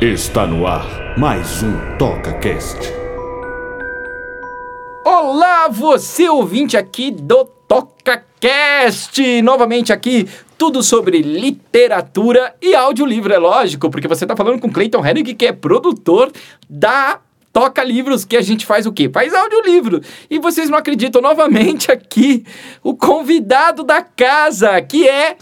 Está no ar mais um TocaCast. Olá, você ouvinte aqui do TocaCast! Novamente aqui, tudo sobre literatura e audiolivro, é lógico, porque você está falando com Clayton Hennig, que é produtor da Toca Livros, que a gente faz o quê? Faz audiolivro. E vocês não acreditam, novamente aqui, o convidado da casa, que é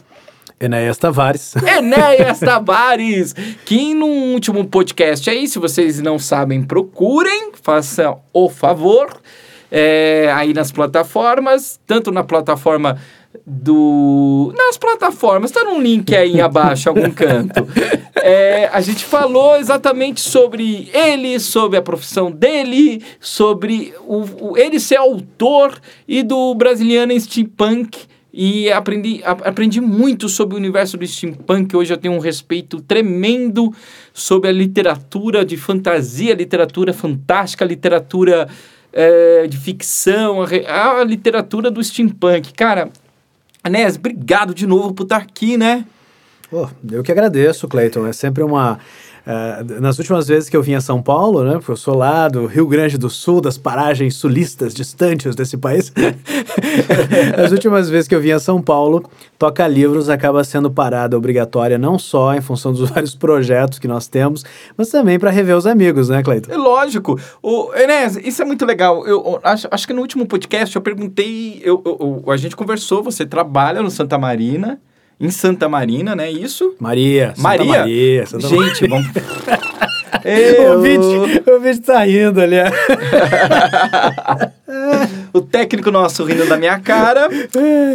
Enéas Tavares. Enéas Tavares, que no último podcast aí, se vocês não sabem, procurem, façam o favor, é, aí nas plataformas, tanto na plataforma do... nas plataformas, tá num link aí abaixo, algum canto. É, a gente falou exatamente sobre ele, sobre a profissão dele, sobre o, o ele ser autor e do Brasiliano Steampunk, e aprendi, a, aprendi muito sobre o universo do steampunk. Hoje eu tenho um respeito tremendo sobre a literatura de fantasia, literatura fantástica, literatura é, de ficção, a, a, literatura do steampunk. Cara, Anés, obrigado de novo por estar aqui, né? Oh, eu que agradeço, Cleiton. É sempre uma Uh, nas últimas vezes que eu vim a São Paulo, né, porque eu sou lá do Rio Grande do Sul, das paragens sulistas distantes desse país, as últimas vezes que eu vim a São Paulo, Toca Livros acaba sendo parada obrigatória, não só em função dos vários projetos que nós temos, mas também para rever os amigos, né, Cleiton? É lógico. O, Enes, isso é muito legal. Eu, eu acho, acho, que no último podcast eu perguntei, eu, eu, a gente conversou, você trabalha no Santa Marina, em Santa Marina, né? Isso? Maria. Santa Maria. Maria. Santa Gente, vamos. Eu... O, vídeo, o vídeo tá indo ali. o técnico nosso rindo da minha cara.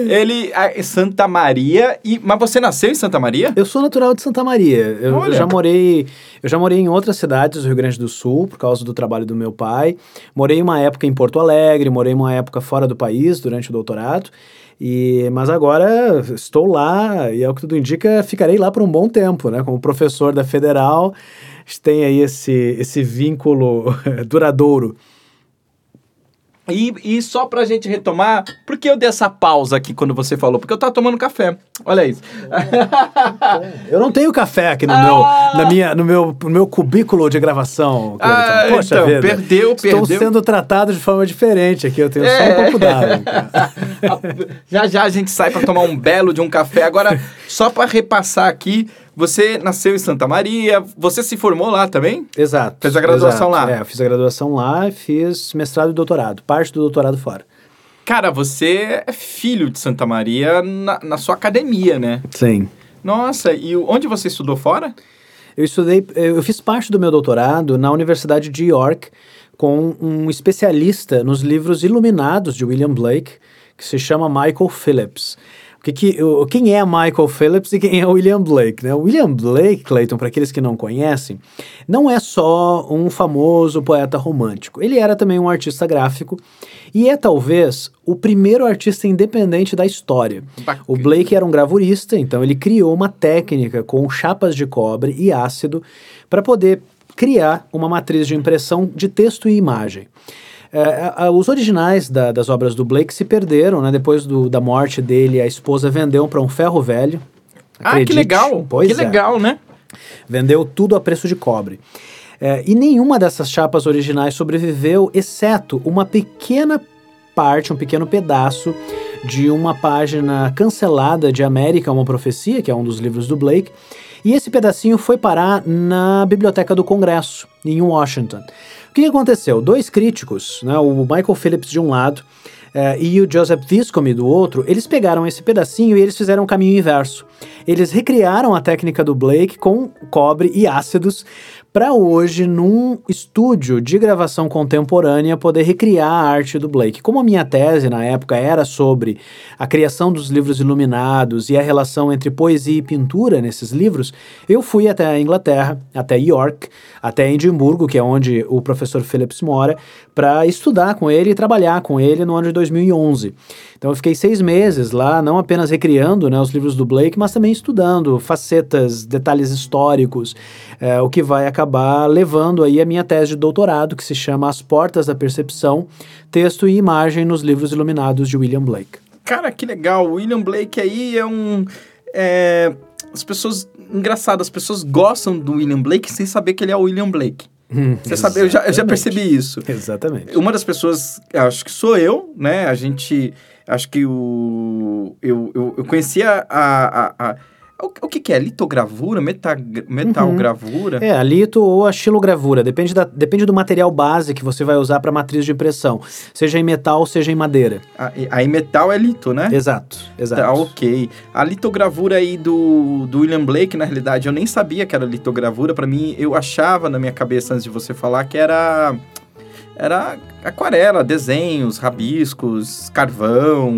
Ele é Santa Maria e mas você nasceu em Santa Maria? Eu sou natural de Santa Maria. Eu, eu, já morei, eu já morei em outras cidades do Rio Grande do Sul por causa do trabalho do meu pai. Morei uma época em Porto Alegre, morei uma época fora do país durante o doutorado. E, mas agora estou lá e, é o que tudo indica, ficarei lá por um bom tempo, né? Como professor da Federal, tem aí esse, esse vínculo duradouro. E, e só pra gente retomar, por que eu dei essa pausa aqui quando você falou? Porque eu tava tomando café. Olha isso. Eu não tenho café aqui no, ah! meu, na minha, no, meu, no meu cubículo de gravação. Ah, Poxa então, vida. perdeu, perdeu. Estou sendo tratado de forma diferente aqui. Eu tenho é. só um pouco d'água. já já a gente sai para tomar um belo de um café. Agora, só para repassar aqui, você nasceu em Santa Maria, você se formou lá também? Exato. Fez a graduação exato. lá? É, eu fiz a graduação lá e fiz mestrado e doutorado, parte do doutorado fora. Cara, você é filho de Santa Maria na, na sua academia, né? Sim. Nossa, e onde você estudou fora? Eu estudei, eu fiz parte do meu doutorado na Universidade de York com um especialista nos livros iluminados de William Blake, que se chama Michael Phillips. Que, que, o, quem é Michael Phillips e quem é William Blake? Né? O William Blake, Clayton, para aqueles que não conhecem, não é só um famoso poeta romântico. Ele era também um artista gráfico e é talvez o primeiro artista independente da história. Bacana. O Blake era um gravurista, então ele criou uma técnica com chapas de cobre e ácido para poder criar uma matriz de impressão de texto e imagem. É, os originais da, das obras do Blake se perderam, né? Depois do, da morte dele, a esposa vendeu para um ferro velho. Acredite. Ah, que legal! Pois que é. legal, né? Vendeu tudo a preço de cobre. É, e nenhuma dessas chapas originais sobreviveu, exceto uma pequena parte, um pequeno pedaço de uma página cancelada de América, uma profecia, que é um dos livros do Blake. E esse pedacinho foi parar na Biblioteca do Congresso, em Washington. O que aconteceu? Dois críticos, né, o Michael Phillips de um lado uh, e o Joseph Viscomi do outro, eles pegaram esse pedacinho e eles fizeram o um caminho inverso. Eles recriaram a técnica do Blake com cobre e ácidos para hoje, num estúdio de gravação contemporânea, poder recriar a arte do Blake. Como a minha tese na época era sobre a criação dos livros iluminados e a relação entre poesia e pintura nesses livros, eu fui até a Inglaterra, até York, até Edimburgo, que é onde o professor Phillips mora, para estudar com ele e trabalhar com ele no ano de 2011. Então eu fiquei seis meses lá, não apenas recriando né, os livros do Blake, mas também estudando facetas, detalhes históricos, é, o que vai acabar levando aí a minha tese de doutorado, que se chama As Portas da Percepção, Texto e Imagem nos Livros Iluminados de William Blake. Cara, que legal! William Blake aí é um... É as pessoas. Engraçado, as pessoas gostam do William Blake sem saber que ele é o William Blake. Você sabe, eu já, eu já percebi isso. Exatamente. Uma das pessoas, acho que sou eu, né? A gente. Acho que o. Eu, eu, eu conhecia a. a, a- o, o que, que é? Litogravura? Meta, metalgravura? É, a lito ou a xilogravura, depende, da, depende do material base que você vai usar para matriz de impressão, seja em metal, seja em madeira. A- Aí metal é lito, né? Exato, exato. Tá, ok. A litogravura aí do, do William Blake, na realidade, eu nem sabia que era litogravura. Pra mim, eu achava na minha cabeça, antes de você falar, que era... Era aquarela, desenhos, rabiscos, carvão,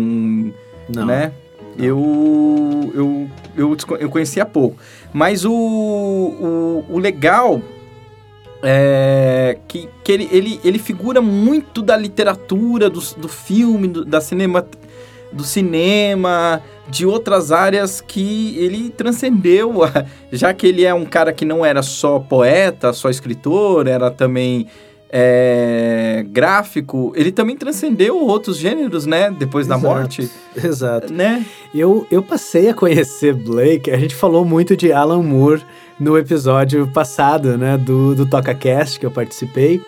Não. né? Eu, eu, eu, eu conhecia pouco. Mas o, o, o legal é que, que ele, ele, ele figura muito da literatura, do, do filme, do, da cinema, do cinema, de outras áreas que ele transcendeu, já que ele é um cara que não era só poeta, só escritor, era também é, gráfico, ele também transcendeu outros gêneros, né? Depois da Exato. morte, Exato. né? Eu, eu passei a conhecer Blake, a gente falou muito de Alan Moore no episódio passado, né, do, do TocaCast que eu participei.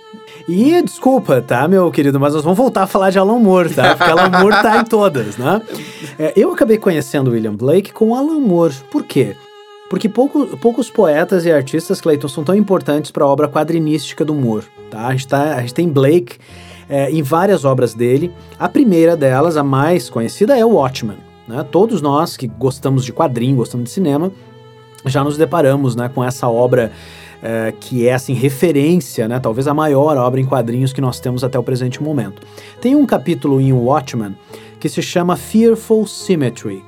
E desculpa, tá, meu querido, mas nós vamos voltar a falar de Alan Moore, tá? Porque Alan Moore tá em todas, né? É, eu acabei conhecendo William Blake com Alan Moore. Por quê? Porque pouco, poucos poetas e artistas, Clayton, são tão importantes para a obra quadrinística do Moore, tá? A gente, tá, a gente tem Blake é, em várias obras dele. A primeira delas, a mais conhecida, é o Watchmen. Né? Todos nós que gostamos de quadrinho, gostamos de cinema, já nos deparamos né, com essa obra é, que é assim referência, né, talvez a maior obra em quadrinhos que nós temos até o presente momento. Tem um capítulo em Watchmen que se chama Fearful Symmetry,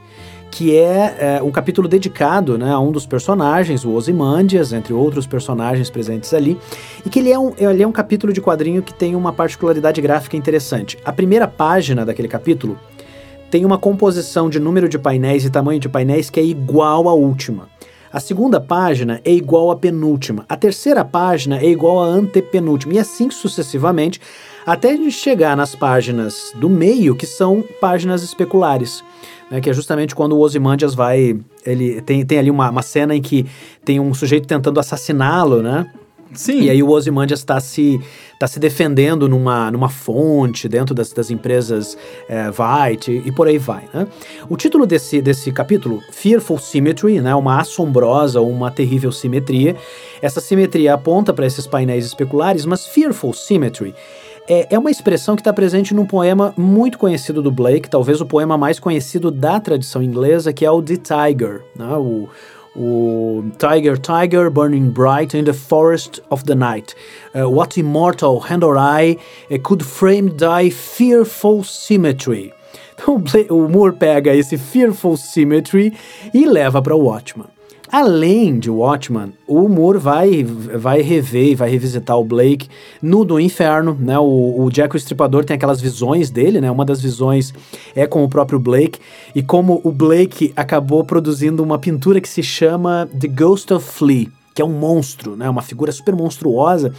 que é, é, um capítulo dedicado né, a um dos personagens, o Ozymandias, entre outros personagens presentes ali, e que ele é, um, ele é um capítulo de quadrinho que tem uma particularidade gráfica interessante. A primeira página daquele capítulo tem uma composição de número de painéis e tamanho de painéis que é igual à última. A segunda página é igual à penúltima. A terceira página é igual à antepenúltima. E assim sucessivamente, até a gente chegar nas páginas do meio, que são páginas especulares. Né, que é justamente quando o Ozymandias vai. Ele tem, tem ali uma, uma cena em que tem um sujeito tentando assassiná-lo, né? Sim. E aí o Ozymandias está se, tá se defendendo numa, numa fonte dentro das, das empresas é, White e, e por aí vai, né? O título desse, desse capítulo, Fearful Symmetry, né? Uma assombrosa ou uma terrível simetria. Essa simetria aponta para esses painéis especulares, mas Fearful Symmetry é, é uma expressão que está presente num poema muito conhecido do Blake, talvez o poema mais conhecido da tradição inglesa, que é o The Tiger, né? O, o Tiger, Tiger, burning bright in the forest of the night. Uh, what immortal hand or eye uh, could frame thy fearful symmetry? Então o Moore pega esse fearful symmetry e leva para o Watchman. Além de Watchman, o Moore vai, vai rever e vai revisitar o Blake no do Inferno, né? O, o Jack o Estripador tem aquelas visões dele, né? Uma das visões é com o próprio Blake e como o Blake acabou produzindo uma pintura que se chama The Ghost of Flea, que é um monstro, né? Uma figura super monstruosa.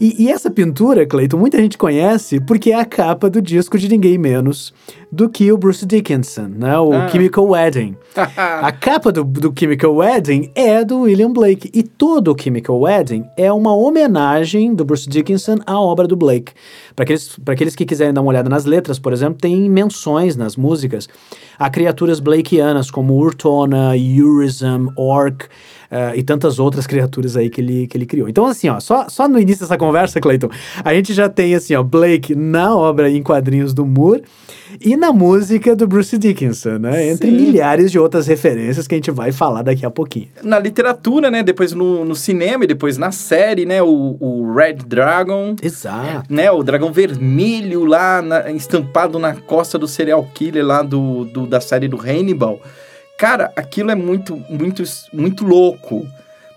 E, e essa pintura, Cleiton, muita gente conhece porque é a capa do disco de ninguém menos do que o Bruce Dickinson, né? O Ah. Chemical Wedding. A capa do, do Chemical Wedding é do William Blake. E todo o Chemical Wedding é uma homenagem do Bruce Dickinson à obra do Blake. Para aqueles, pra aqueles que quiserem dar uma olhada nas letras, por exemplo, tem menções nas músicas a criaturas Blakeanas, como Urtona, Urism, Orc. Eh, e tantas outras criaturas aí que ele, que ele criou. Então, assim, ó, só, só no início dessa conversa, Clayton, a gente já tem, assim, ó, Blake na obra em quadrinhos do Moore e na música do Bruce Dickinson, né? Entre Sim. milhares de outras referências que a gente vai falar daqui a pouquinho. Na literatura, né? Depois no, no cinema e depois na série, né? O, o Red Dragon, Exato. né? O dragão vermelho lá na- estampado na costa do serial killer lá do, do- da série do Hannibal. Cara, aquilo é muito, muito, muito louco.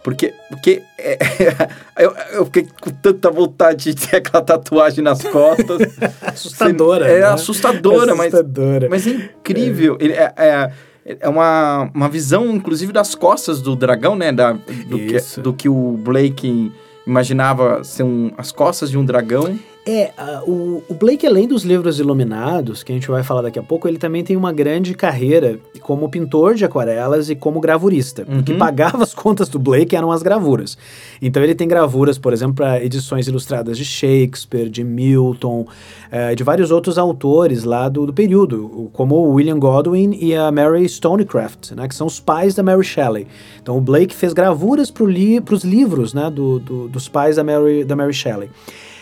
Porque, porque é, eu, eu fiquei com tanta vontade de ter aquela tatuagem nas costas. Assustadora. É né? assustadora, mas Assustadora. Mas é incrível. Ele é, é, é uma, uma visão, inclusive, das costas do dragão, né? Da, do, Isso. que, do que o Blake imaginava ser um, as costas de um dragão. É, o, o Blake, além dos livros iluminados, que a gente vai falar daqui a pouco, ele também tem uma grande carreira como pintor de aquarelas e como gravurista. O que Uhum. pagava as contas do Blake eram as gravuras. Então ele tem gravuras, por exemplo, para edições ilustradas de Shakespeare, de Milton, eh, de vários outros autores lá do, do período, como o William Godwin e a Mary Stonecraft, né, que são os pais da Mary Shelley. Então o Blake fez gravuras para li os livros né, do- do- dos pais da Mary, da Mary Shelley.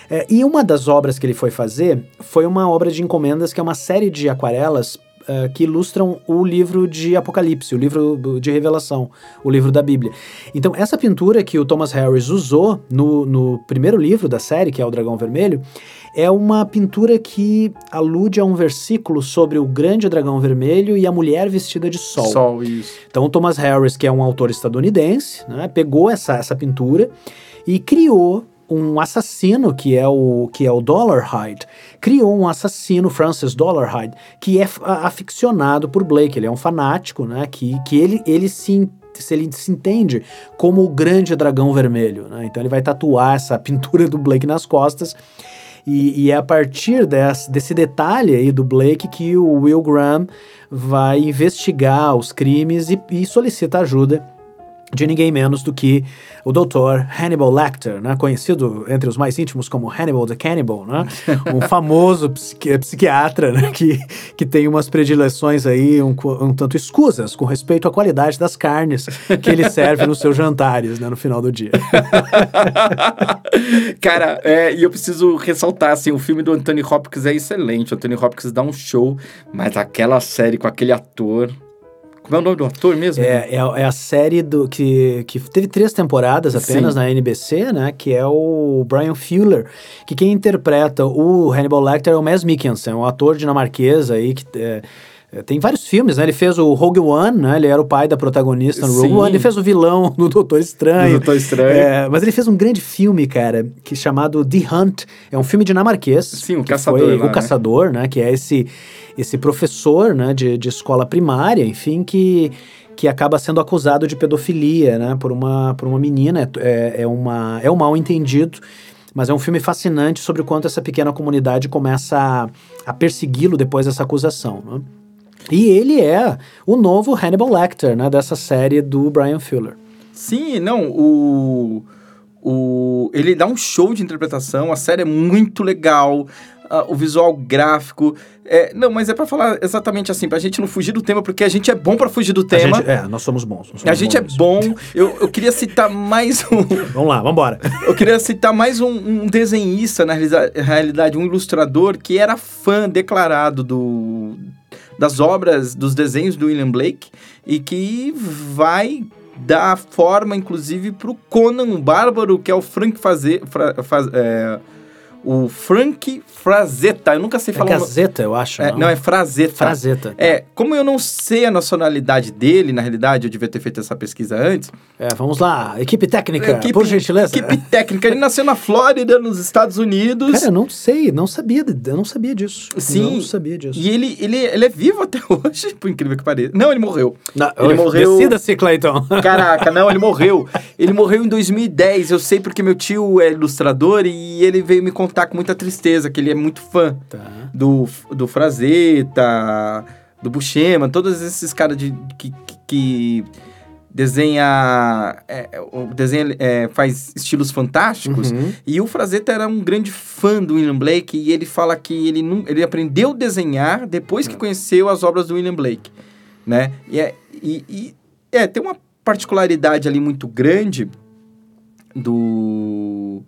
É, e uma das obras que ele foi fazer foi uma obra de encomendas, que é uma série de aquarelas eh, que ilustram o livro de Apocalipse, o livro de Revelação, o livro da Bíblia. Então, essa pintura que o Thomas Harris usou no, no primeiro livro da série, que é o Dragão Vermelho, é uma pintura que alude a um versículo sobre o grande dragão vermelho e a mulher vestida de sol. Sol, isso. Então, o Thomas Harris, que é um autor estadunidense, né, pegou essa, essa pintura e criou um assassino que é o que é o Dollarhide, criou um assassino Francis Dollarhide que é aficionado por Blake, ele é um fanático, né, que, que ele ele se se ele se entende como o grande dragão vermelho, né? Então ele vai tatuar essa pintura do Blake nas costas. E, e é a partir desse, desse detalhe aí do Blake que o Will Graham vai investigar os crimes e, e solicita ajuda de ninguém menos do que o Dr. Hannibal Lecter, né? conhecido entre os mais íntimos como Hannibal the Cannibal, né? um famoso psiqui- psiquiatra né? que, que tem umas predileções aí um, um tanto escusas com respeito à qualidade das carnes que ele serve nos seus jantares né? no final do dia. Cara, é, e eu preciso ressaltar, assim, o filme do Anthony Hopkins é excelente. O Anthony Hopkins dá um show, mas aquela série com aquele ator... Como é o nome do ator mesmo? É, é, a- é a série do que, que teve três temporadas apenas Sim. na NBC, né? Que é o Brian Fuller, que quem interpreta o Hannibal Lecter é o Mads Mikkelsen, um ator dinamarquês aí que é, tem vários filmes, né? Ele fez o Rogue One, né? Ele era o pai da protagonista no Rogue Sim. One. Ele fez o vilão no Doutor Estranho. Do Doutor Estranho. É, mas ele fez um grande filme, cara, que chamado The Hunt. É um filme dinamarquês. Sim, o Caçador foi lá, o né? Caçador, né? Que é esse, esse professor, né? De, de escola primária, enfim, que que acaba sendo acusado de pedofilia, né, por uma, por uma menina, é, é, uma, é um mal entendido, mas é um filme fascinante sobre o quanto essa pequena comunidade começa a, a persegui-lo depois dessa acusação, né? E ele é o novo Hannibal Lecter, né, dessa série do Brian Fuller. Sim, não, o, o... Ele dá um show de interpretação, a série é muito legal, ah, o visual gráfico... É, não, mas é pra falar exatamente assim, pra gente não fugir do tema, porque a gente é bom pra fugir do A tema. gente- é, nós somos bons. nós A somos gente é bons. bom. Eu, eu queria citar mais um. Vamos lá, vamos embora. Eu queria citar mais um, um desenhista, na realidade, um ilustrador que era fã declarado do, das obras, dos desenhos do William Blake e que vai dar forma, inclusive, pro Conan o Bárbaro, que é o Frank Faze, Fra- Faz- é, o Frank Frazetta. Eu nunca sei É falar. no- Gazeta, eu acho. É, não, é Frazetta. Frazeta. É, como eu não sei a nacionalidade dele, na realidade, eu devia ter feito essa pesquisa antes. É, vamos lá. Equipe técnica, Equipe- por gentileza. Equipe técnica. Ele nasceu na Flórida, nos Estados Unidos. Cara, eu não sei, não sabia, eu não sabia disso. Sim. Não sabia disso. E ele, ele, ele é vivo até hoje, por incrível que pareça. Não, ele morreu. Não, ele oi, morreu- Decida-se, Clayton. Caraca, não, ele morreu. Ele morreu em 2010. Eu sei porque meu tio é ilustrador e ele veio me contar com muita tristeza, que ele é muito fã Tá. do, do Frazetta, do Buscema, todos esses caras de, que, que, desenha, é, desenha é, faz estilos fantásticos. Uhum. E o Frazetta era um grande fã do William Blake e ele fala que ele, não, ele aprendeu a desenhar depois que conheceu as obras do William Blake, né? E, é, e, e- é, tem uma particularidade ali muito grande do,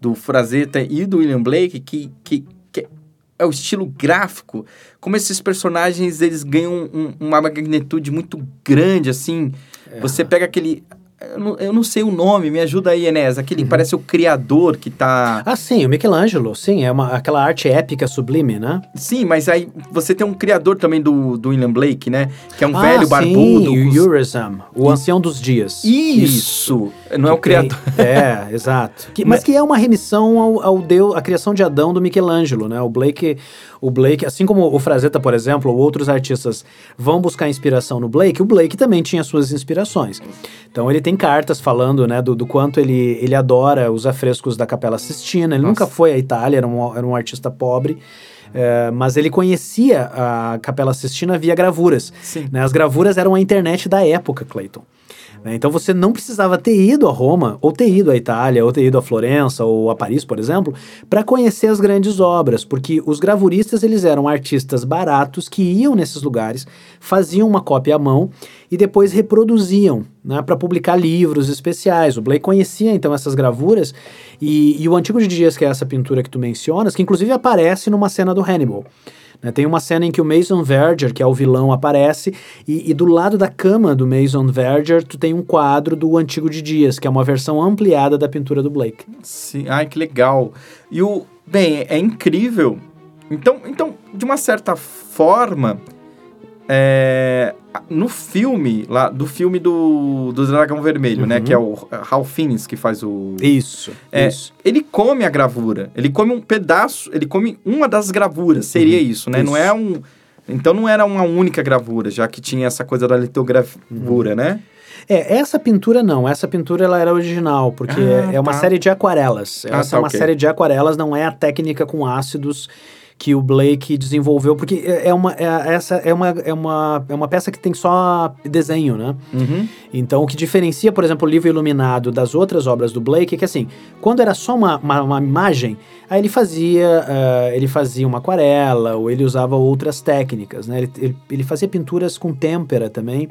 do Frazetta e do William Blake que, que, que é o estilo gráfico, como esses personagens eles ganham um- uma magnitude muito grande, assim. Você pega aquele... Eu não, sei o nome, me ajuda aí, Enes. Aquele parece o criador que tá... Ah, sim, o Michelangelo, sim, é uma, aquela arte épica sublime, né? Sim, mas aí você tem um criador também do, do William Blake, né? Que é um ah, velho sim, barbudo. o Yurizam, o ancião dos dias. Isso! Não é o Que tem- criador. É, exato. Que- mas que é uma remissão ao, ao Deus, à criação de Adão do Michelangelo, né? O Blake, o Blake, assim como o Frazetta, por exemplo, ou outros artistas vão buscar inspiração no Blake, o Blake também tinha suas inspirações. Então ele tem cartas falando, né, do, do quanto ele, ele adora os afrescos da Capela Sistina. Ele Nossa. nunca foi à Itália, era um, era um artista pobre, eh, mas ele conhecia a Capela Sistina via gravuras. Né? As gravuras eram a internet da época, Clayton. Né? Então você não precisava ter ido a Roma, ou ter ido à Itália, ou ter ido a Florença, ou a Paris, por exemplo, para conhecer as grandes obras, porque os gravuristas eles eram artistas baratos que iam nesses lugares, faziam uma cópia à mão e depois reproduziam né, para publicar livros especiais. O Blake conhecia então essas gravuras e, e o Antigo de Dias, que é essa pintura que tu mencionas, que inclusive aparece numa cena do Hannibal. Né? Tem uma cena em que o Mason Verger, que é o vilão, aparece, e, e do lado da cama do Mason Verger, tu tem um quadro do Antigo de Dias, que é uma versão ampliada da pintura do Blake. Sim, ai que legal. E o bem, é incrível. Então, então de uma certa forma, é, no filme lá do filme do, do Dragão Vermelho, né, Uhum. que é o Ralph Fiennes que faz o Isso, É, isso. ele come a gravura, ele come um pedaço, ele come uma das gravuras, seria isso, né? Não Uhum. isso. é um então não era uma única gravura, já que tinha essa coisa da Uhum. litogravura, né? É, essa pintura não, essa pintura ela era original, porque Ah, é uma tá. série de aquarelas. Ah, essa tá, é uma ok. série de aquarelas, não é a técnica com ácidos que o Blake desenvolveu, porque é é uma, é, essa é uma, é, uma, é uma peça que tem só desenho, né? Uhum. Então, o que diferencia, por exemplo, o livro iluminado das outras obras do Blake é que, assim, quando era só uma, uma, uma imagem, aí ele fazia, ah, ele fazia uma aquarela, ou ele usava outras técnicas, né? Ele, ele, ele fazia pinturas com têmpera também,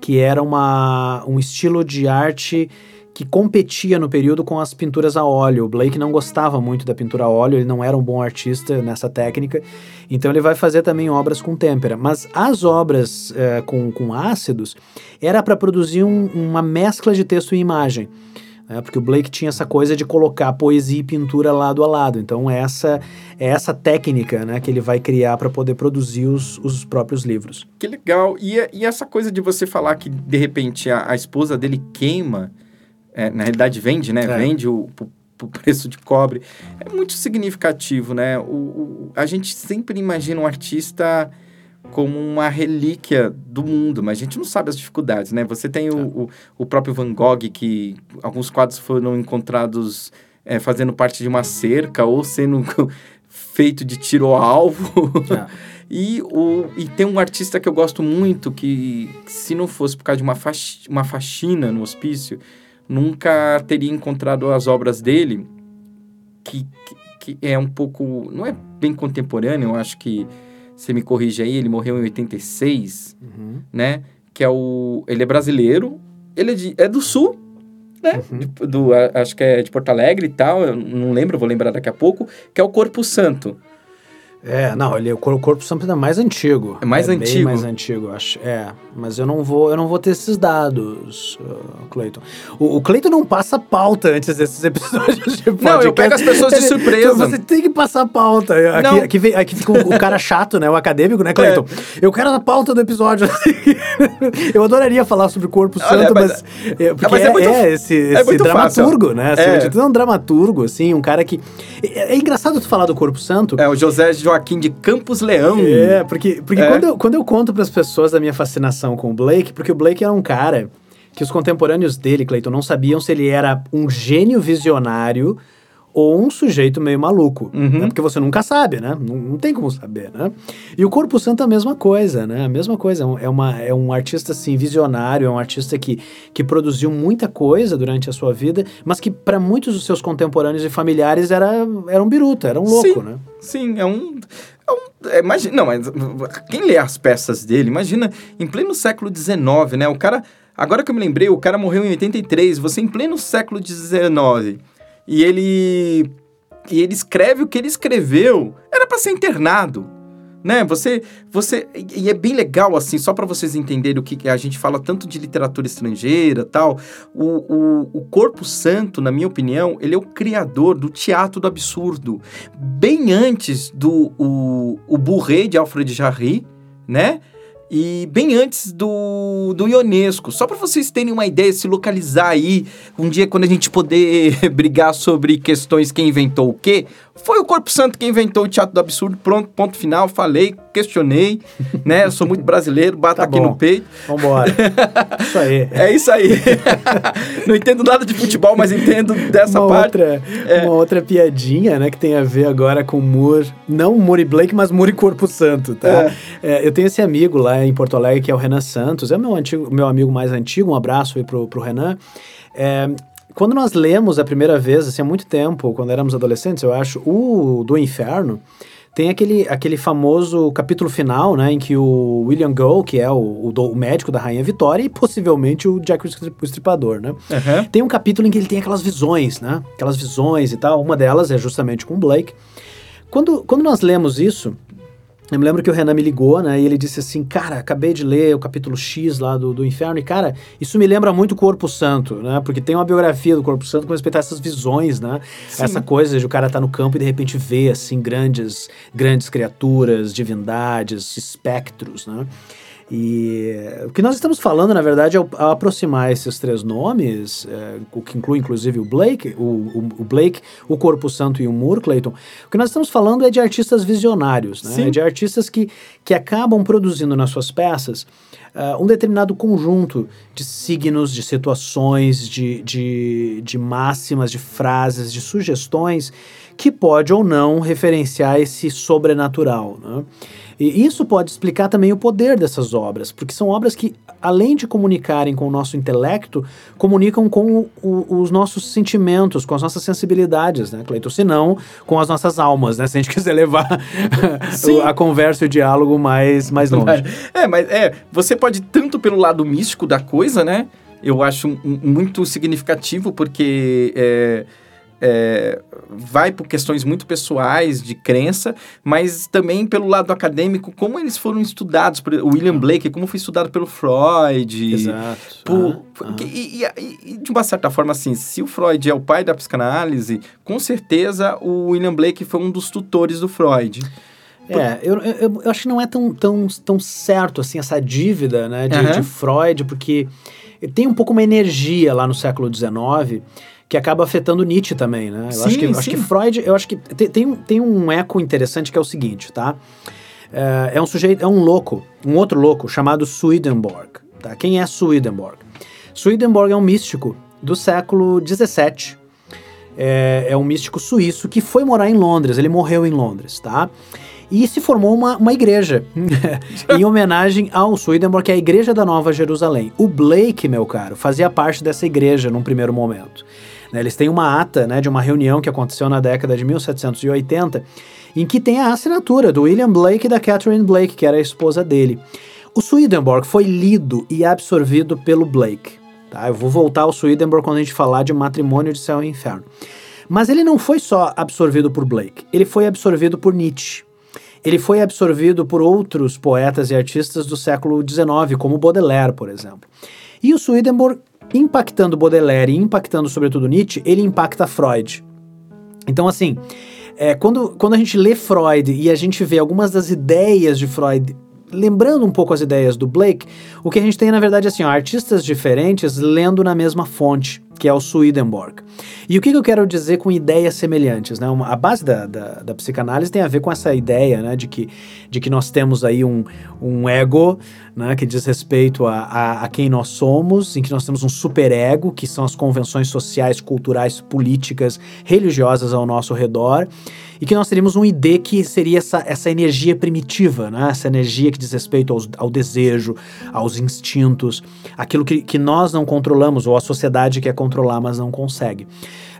que era uma, um estilo de arte que competia no período com as pinturas a óleo. O Blake não gostava muito da pintura a óleo, ele não era um bom artista nessa técnica, então ele vai fazer também obras com têmpera. Mas as obras eh, com, com ácidos era para produzir um- uma mescla de texto e imagem. né? porque o Blake tinha essa coisa de colocar poesia e pintura lado a lado. Então essa é essa técnica né, que ele vai criar para poder produzir os, os próprios livros. Que legal. E, e essa coisa de você falar que de repente a, a esposa dele queima, é, na realidade vende, né? É. Vende o, o, preço de cobre. É muito significativo, né? O, o- a gente sempre imagina um artista como uma relíquia do mundo, mas a gente não sabe as dificuldades, né? Você tem o, o, o próprio Van Gogh, que alguns quadros foram encontrados é, fazendo parte de uma cerca ou sendo feito de tiro ao alvo. E, o, e tem um artista que eu gosto muito que, se não fosse por causa de uma, uma faxina no hospício, nunca teria encontrado as obras dele, que, que, que é um pouco. Não é bem contemporâneo, eu acho que. Você me corrige aí, ele morreu em 86, né? Que é o. Ele é brasileiro, ele é, de, é do sul, né? De- do, a- acho que é de Porto Alegre e tal, eu não lembro, vou lembrar daqui a pouco, que é o Corpo Santo. É, não, ele, o cor- o corpo santo é mais antigo. É mais Bem antigo? mais antigo, acho. É, mas eu não vou, eu não vou ter esses dados, uh, Cleiton. O, o Cleiton não passa pauta antes desses episódios de podcast. Não, eu pego as pessoas de surpresa. Você tem que passar pauta. Aqui, Não. aqui, vem- aqui fica o, o cara chato, né? O acadêmico, né, Cleiton? Eu quero a pauta do episódio. eu adoraria falar sobre o corpo Olha, santo, mas- mas, é, porque mas é é, muito- é esse, é esse muito fácil, dramaturgo, né? Assim, É. é um dramaturgo, assim, um cara que... É, é engraçado tu falar do corpo santo, É o José Joaquim de Campos Leão. é, porque, porque É. Quando, eu, quando eu conto para as pessoas da minha fascinação com o Blake, porque o Blake era um cara que os contemporâneos dele, Clayton, não sabiam se ele era um gênio visionário ou um sujeito meio maluco, Uhum. né? Porque você nunca sabe, né? Não, não tem como saber, né? E o Corpo Santo é a mesma coisa, né? A mesma coisa. É um- É, uma, é um artista, assim, visionário, é um artista que, que produziu muita coisa durante a sua vida, mas que para muitos dos seus contemporâneos e familiares era, era um biruta, era um louco, Sim. né? Sim, é um. É um é, imagina, não, mas quem lê as peças dele, imagina, em pleno século XIX, né? O cara. Agora que eu me lembrei, o cara morreu em 83, você em pleno século XIX. E ele. E ele escreve o que ele escreveu. Era para ser internado. Né? Você. você e é bem legal, assim, só para vocês entenderem o que a gente fala tanto de literatura estrangeira tal. O, o, o Corpo Santo, na minha opinião, ele é o criador do teatro do absurdo bem antes do o, o Bourré de Alfred Jarry, né? E bem antes do, do Ionesco. Só para vocês terem uma ideia, se localizar aí, um dia quando a gente poder brigar sobre questões quem inventou o quê, foi o Corpo Santo que inventou o Teatro do Absurdo, pronto, ponto final, falei, questionei, né? Eu sou muito brasileiro, bato Tá aqui bom. no peito. Vambora. isso aí. É isso aí. Não entendo nada de futebol, mas entendo dessa uma parte. outra, É. uma outra piadinha, né, que tem a ver agora com Moore, não Moore e Blake, mas Moore e Corpo Santo, tá? É, eu tenho esse amigo lá em Porto Alegre que é o Renan Santos, é meu antigo, meu amigo mais antigo, um abraço aí pro, pro Renan. É, quando nós lemos a primeira vez, assim, há muito tempo, quando éramos adolescentes, eu acho, o do Inferno, tem aquele, aquele famoso capítulo final, né, em que o William Gow, que é o, o, o médico da Rainha Vitória, e possivelmente o Jack o Estri- o Estripador, né? Aham. Tem um capítulo em que ele tem aquelas visões, né? Aquelas visões e tal. Uma delas é justamente com o Blake. Quando, quando nós lemos isso, eu me lembro que o Renan me ligou, né? E ele disse assim: Cara, acabei de ler o capítulo X lá do, do Inferno, e cara, isso me lembra muito o Corpo Santo, né? Porque tem uma biografia do Corpo Santo com respeito a essas visões, né? Sim. Essa coisa de o cara estar no campo e de repente ver, assim, grandes, grandes criaturas, divindades, espectros, né? E o que nós estamos falando, na verdade, ao, ao aproximar esses três nomes, é, o que inclui inclusive o Blake, o, o, o Blake, o Corpo Santo e o Moore, Clayton, o que nós estamos falando é de artistas visionários, né? Sim. É de artistas que, que acabam produzindo nas suas peças ah, um determinado conjunto de signos, de situações, de, de, de máximas, de frases, de sugestões que pode ou não referenciar esse sobrenatural. Né? E isso pode explicar também o poder dessas obras, porque são obras que, além de comunicarem com o nosso intelecto, comunicam com o- os nossos sentimentos, com as nossas sensibilidades, né, Cleiton? Se não, com as nossas almas, né? Se a gente quiser levar a conversa e o diálogo mais, mais longe. É, mas é, você pode ir tanto pelo lado místico da coisa, né? Eu acho muito significativo porque é, é, vai por questões muito pessoais de crença, mas também pelo lado acadêmico, como eles foram estudados, por, o William Blake, como foi estudado pelo Freud. Exato. Por- Ah, que- e, e- e, de uma certa forma, assim, se o Freud é o pai da psicanálise, com certeza o William Blake foi um dos tutores do Freud. É, eu, eu, eu acho que não é tão, tão, tão certo assim essa dívida né, de, Aham. de Freud, porque tem um pouco uma energia lá no século XIX que acaba afetando Nietzsche também, né? Eu acho Sim, que, eu acho que. Freud, eu acho que tem, tem, um- tem um eco interessante que é o seguinte, tá? É, é um sujeito, é um louco, um outro louco chamado Swedenborg, tá? Quem é Swedenborg? Swedenborg é um místico do século XVII. É, é um místico suíço que foi morar em Londres, ele morreu em Londres, tá? E se formou uma, uma igreja em homenagem ao Swedenborg, que é a Igreja da Nova Jerusalém. O Blake, meu caro, fazia parte dessa igreja num primeiro momento. Né, Eles têm uma ata né, de uma reunião que aconteceu na década de 1780, em que tem a assinatura do William Blake e da Catherine Blake, que era a esposa dele. O Swedenborg foi lido e absorvido pelo Blake. Tá? Eu vou voltar ao Swedenborg quando a gente falar de matrimônio de céu e inferno. Mas ele não foi só absorvido por Blake, ele foi absorvido por Nietzsche. Ele foi absorvido por outros poetas e artistas do século XIX, como Baudelaire, por exemplo. E o Swedenborg, impactando Baudelaire e impactando sobretudo Nietzsche, ele impacta Freud. Então, assim, é, quando, quando a gente lê Freud e a gente vê algumas das ideias de Freud, lembrando um pouco as ideias do Blake, o que a gente tem, na verdade, é assim, ó, artistas diferentes lendo na mesma fonte, que é o Swedenborg. E o que, que eu quero dizer com ideias semelhantes? Né? Uma- a base da, da, da psicanálise tem a ver com essa ideia né, de, que, de que nós temos aí um, um ego né, que diz respeito a, a, a quem nós somos, em que nós temos um superego, que são as convenções sociais, culturais, políticas, religiosas ao nosso redor, e que nós teríamos um ID que seria essa, essa energia primitiva, né? essa energia que diz respeito aos, ao desejo, aos instintos, aquilo que, que nós não controlamos, ou a sociedade quer controlar, mas não consegue.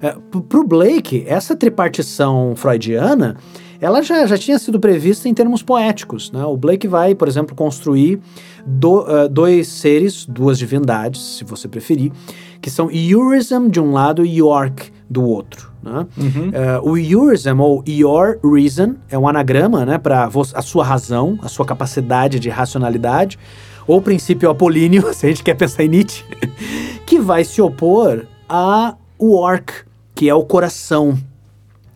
É, Para o Blake, essa tripartição freudiana ela já, já tinha sido prevista em termos poéticos. Né? O Blake vai, por exemplo, construir do- ah, dois seres, duas divindades, se você preferir, que são Eurism de um lado e York do outro. Né? Eh, o Eurism, ou Your Reason, é um anagrama né, para a sua razão, a sua capacidade de racionalidade, ou o princípio apolíneo, se a gente quer pensar em Nietzsche, que vai se opor a o Orc, que é o coração,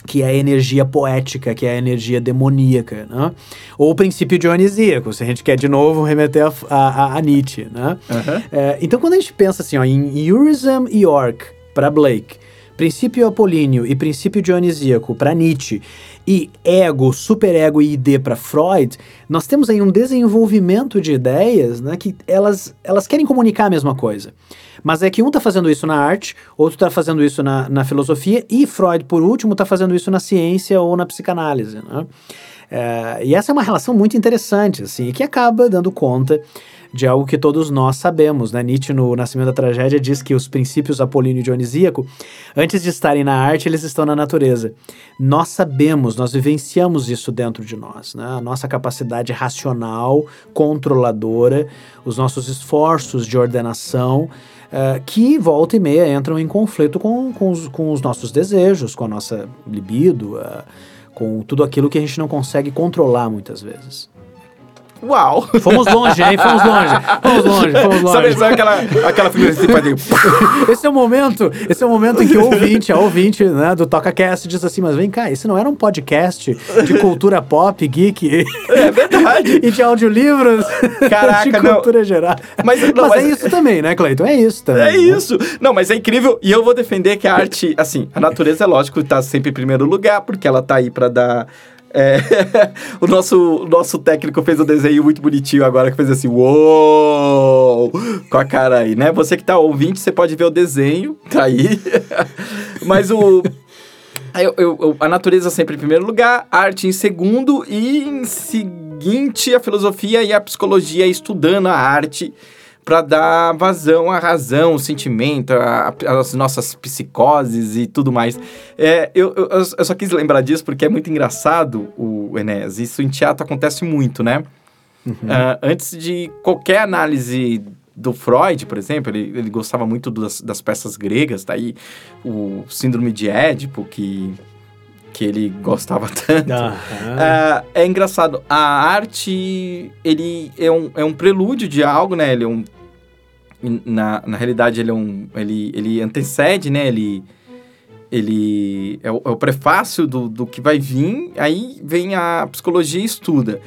que é a energia poética, que é a energia demoníaca, né? Ou o princípio dionisíaco, se a gente quer de novo remeter a, a, a Nietzsche, né? Aham. É, então, quando a gente pensa assim, ó, em Eurism e York para Blake, princípio apolíneo e princípio dionisíaco para Nietzsche e ego, superego e id para Freud, nós temos aí um desenvolvimento de ideias, né, que elas, elas querem comunicar a mesma coisa. Mas é que um está fazendo isso na arte, outro está fazendo isso na, na filosofia e Freud, por último, está fazendo isso na ciência ou na psicanálise, né? É, e essa é uma relação muito interessante, assim, que acaba dando conta de algo que todos nós sabemos, né? Nietzsche, no Nascimento da Tragédia, diz que os princípios apolíneo e dionisíaco, antes de estarem na arte, eles estão na natureza. Nós sabemos, nós vivenciamos isso dentro de nós, né? A nossa capacidade racional, controladora, os nossos esforços de ordenação, eh, que volta e meia entram em conflito com, com, os, com os nossos desejos, com a nossa libido, eh, com tudo aquilo que a gente não consegue controlar muitas vezes. Uau! Fomos longe, hein? Fomos longe. Fomos longe, fomos longe. Sabe, sabe aquela, aquela figura assim, padrinho? Esse é o momento, esse é o momento em que o ouvinte, a ouvinte, né, do TocaCast diz assim, mas vem cá, esse não era um podcast de cultura pop, geek É verdade. e de audiolivros Caraca, de não. cultura geral. Mas- não, mas, mas- é isso também, né, Cleiton? É isso também. É né? isso. Não, mas é incrível. E eu vou defender que a arte, assim, a natureza, é lógico, tá sempre em primeiro lugar, porque ela tá aí pra dar. É, o, nosso, nosso técnico fez um desenho muito bonitinho agora que fez assim, uou! Com a cara aí, né? Você que tá ouvinte, você pode ver o desenho, tá aí. mas o. eu- eu- eu- a natureza sempre em primeiro lugar, a arte em segundo e em seguinte a filosofia e a psicologia estudando a arte para dar vazão à razão, o sentimento, às nossas psicoses e tudo mais. É, eu, eu, eu só quis lembrar disso porque é muito engraçado, o Enéas. Isso em teatro acontece muito, né? Ah, antes de qualquer análise do Freud, por exemplo, ele, ele gostava muito das, das peças gregas, tá aí o Síndrome de Édipo, que, que ele gostava tanto. Ah, é engraçado, a arte, ele é um, é um prelúdio de algo, né? Ele é um... Na, na realidade, ele é um... Ele, ele antecede, né? Ele... Ele é o, é o prefácio do, do que vai vir, aí vem a psicologia e estuda.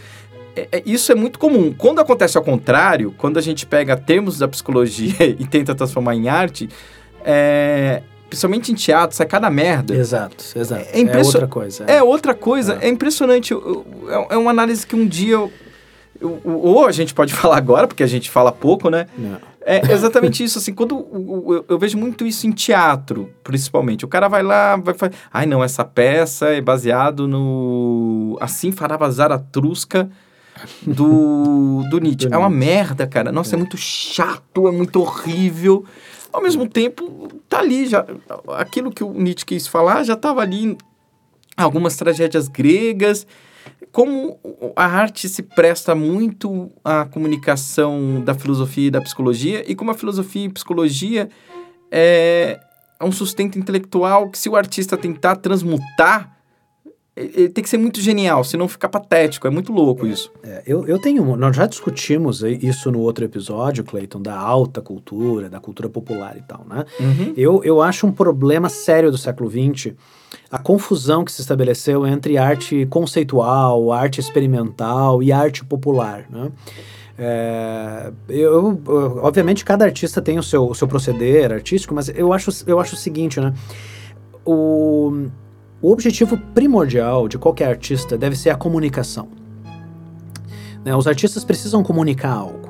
É- é- isso é muito comum. Quando acontece ao contrário, quando a gente pega termos da psicologia e tenta transformar em arte, é, principalmente em teatro, sai cada merda. Exato, exato. É impression- outra coisa. É outra coisa, é, impressionante. Eu- eu- É é uma análise que um dia eu, eu- Ou a gente pode falar agora, porque a gente fala pouco, né? Não. É exatamente isso, assim, quando eu, eu vejo muito isso em teatro, principalmente. O cara vai lá, vai falar, ai não, essa peça é baseado no Assim Farava Zaratustra do, do Nietzsche. Do É uma Nietzsche. merda, cara. Nossa, é. muito chato, é muito horrível. Ao mesmo tempo, tá ali já. Aquilo que o Nietzsche quis falar já estava ali algumas tragédias gregas. Como a arte se presta muito à comunicação da filosofia e da psicologia, e como a filosofia e psicologia é um sustento intelectual que, se o artista tentar transmutar, ele ele tem que ser muito genial, senão fica patético. É muito louco isso. É, eu, eu tenho. Nós já discutimos isso no outro episódio, Clayton, da alta cultura, da cultura popular e tal, né? Eu, eu acho um problema sério do século XX a confusão que se estabeleceu entre arte conceitual, arte experimental e arte popular, né? É, eu, eu- obviamente, cada artista tem o seu, o seu proceder artístico, mas eu acho, eu acho o seguinte, né? O, o objetivo primordial de qualquer artista deve ser a comunicação. Né, Os artistas precisam comunicar algo.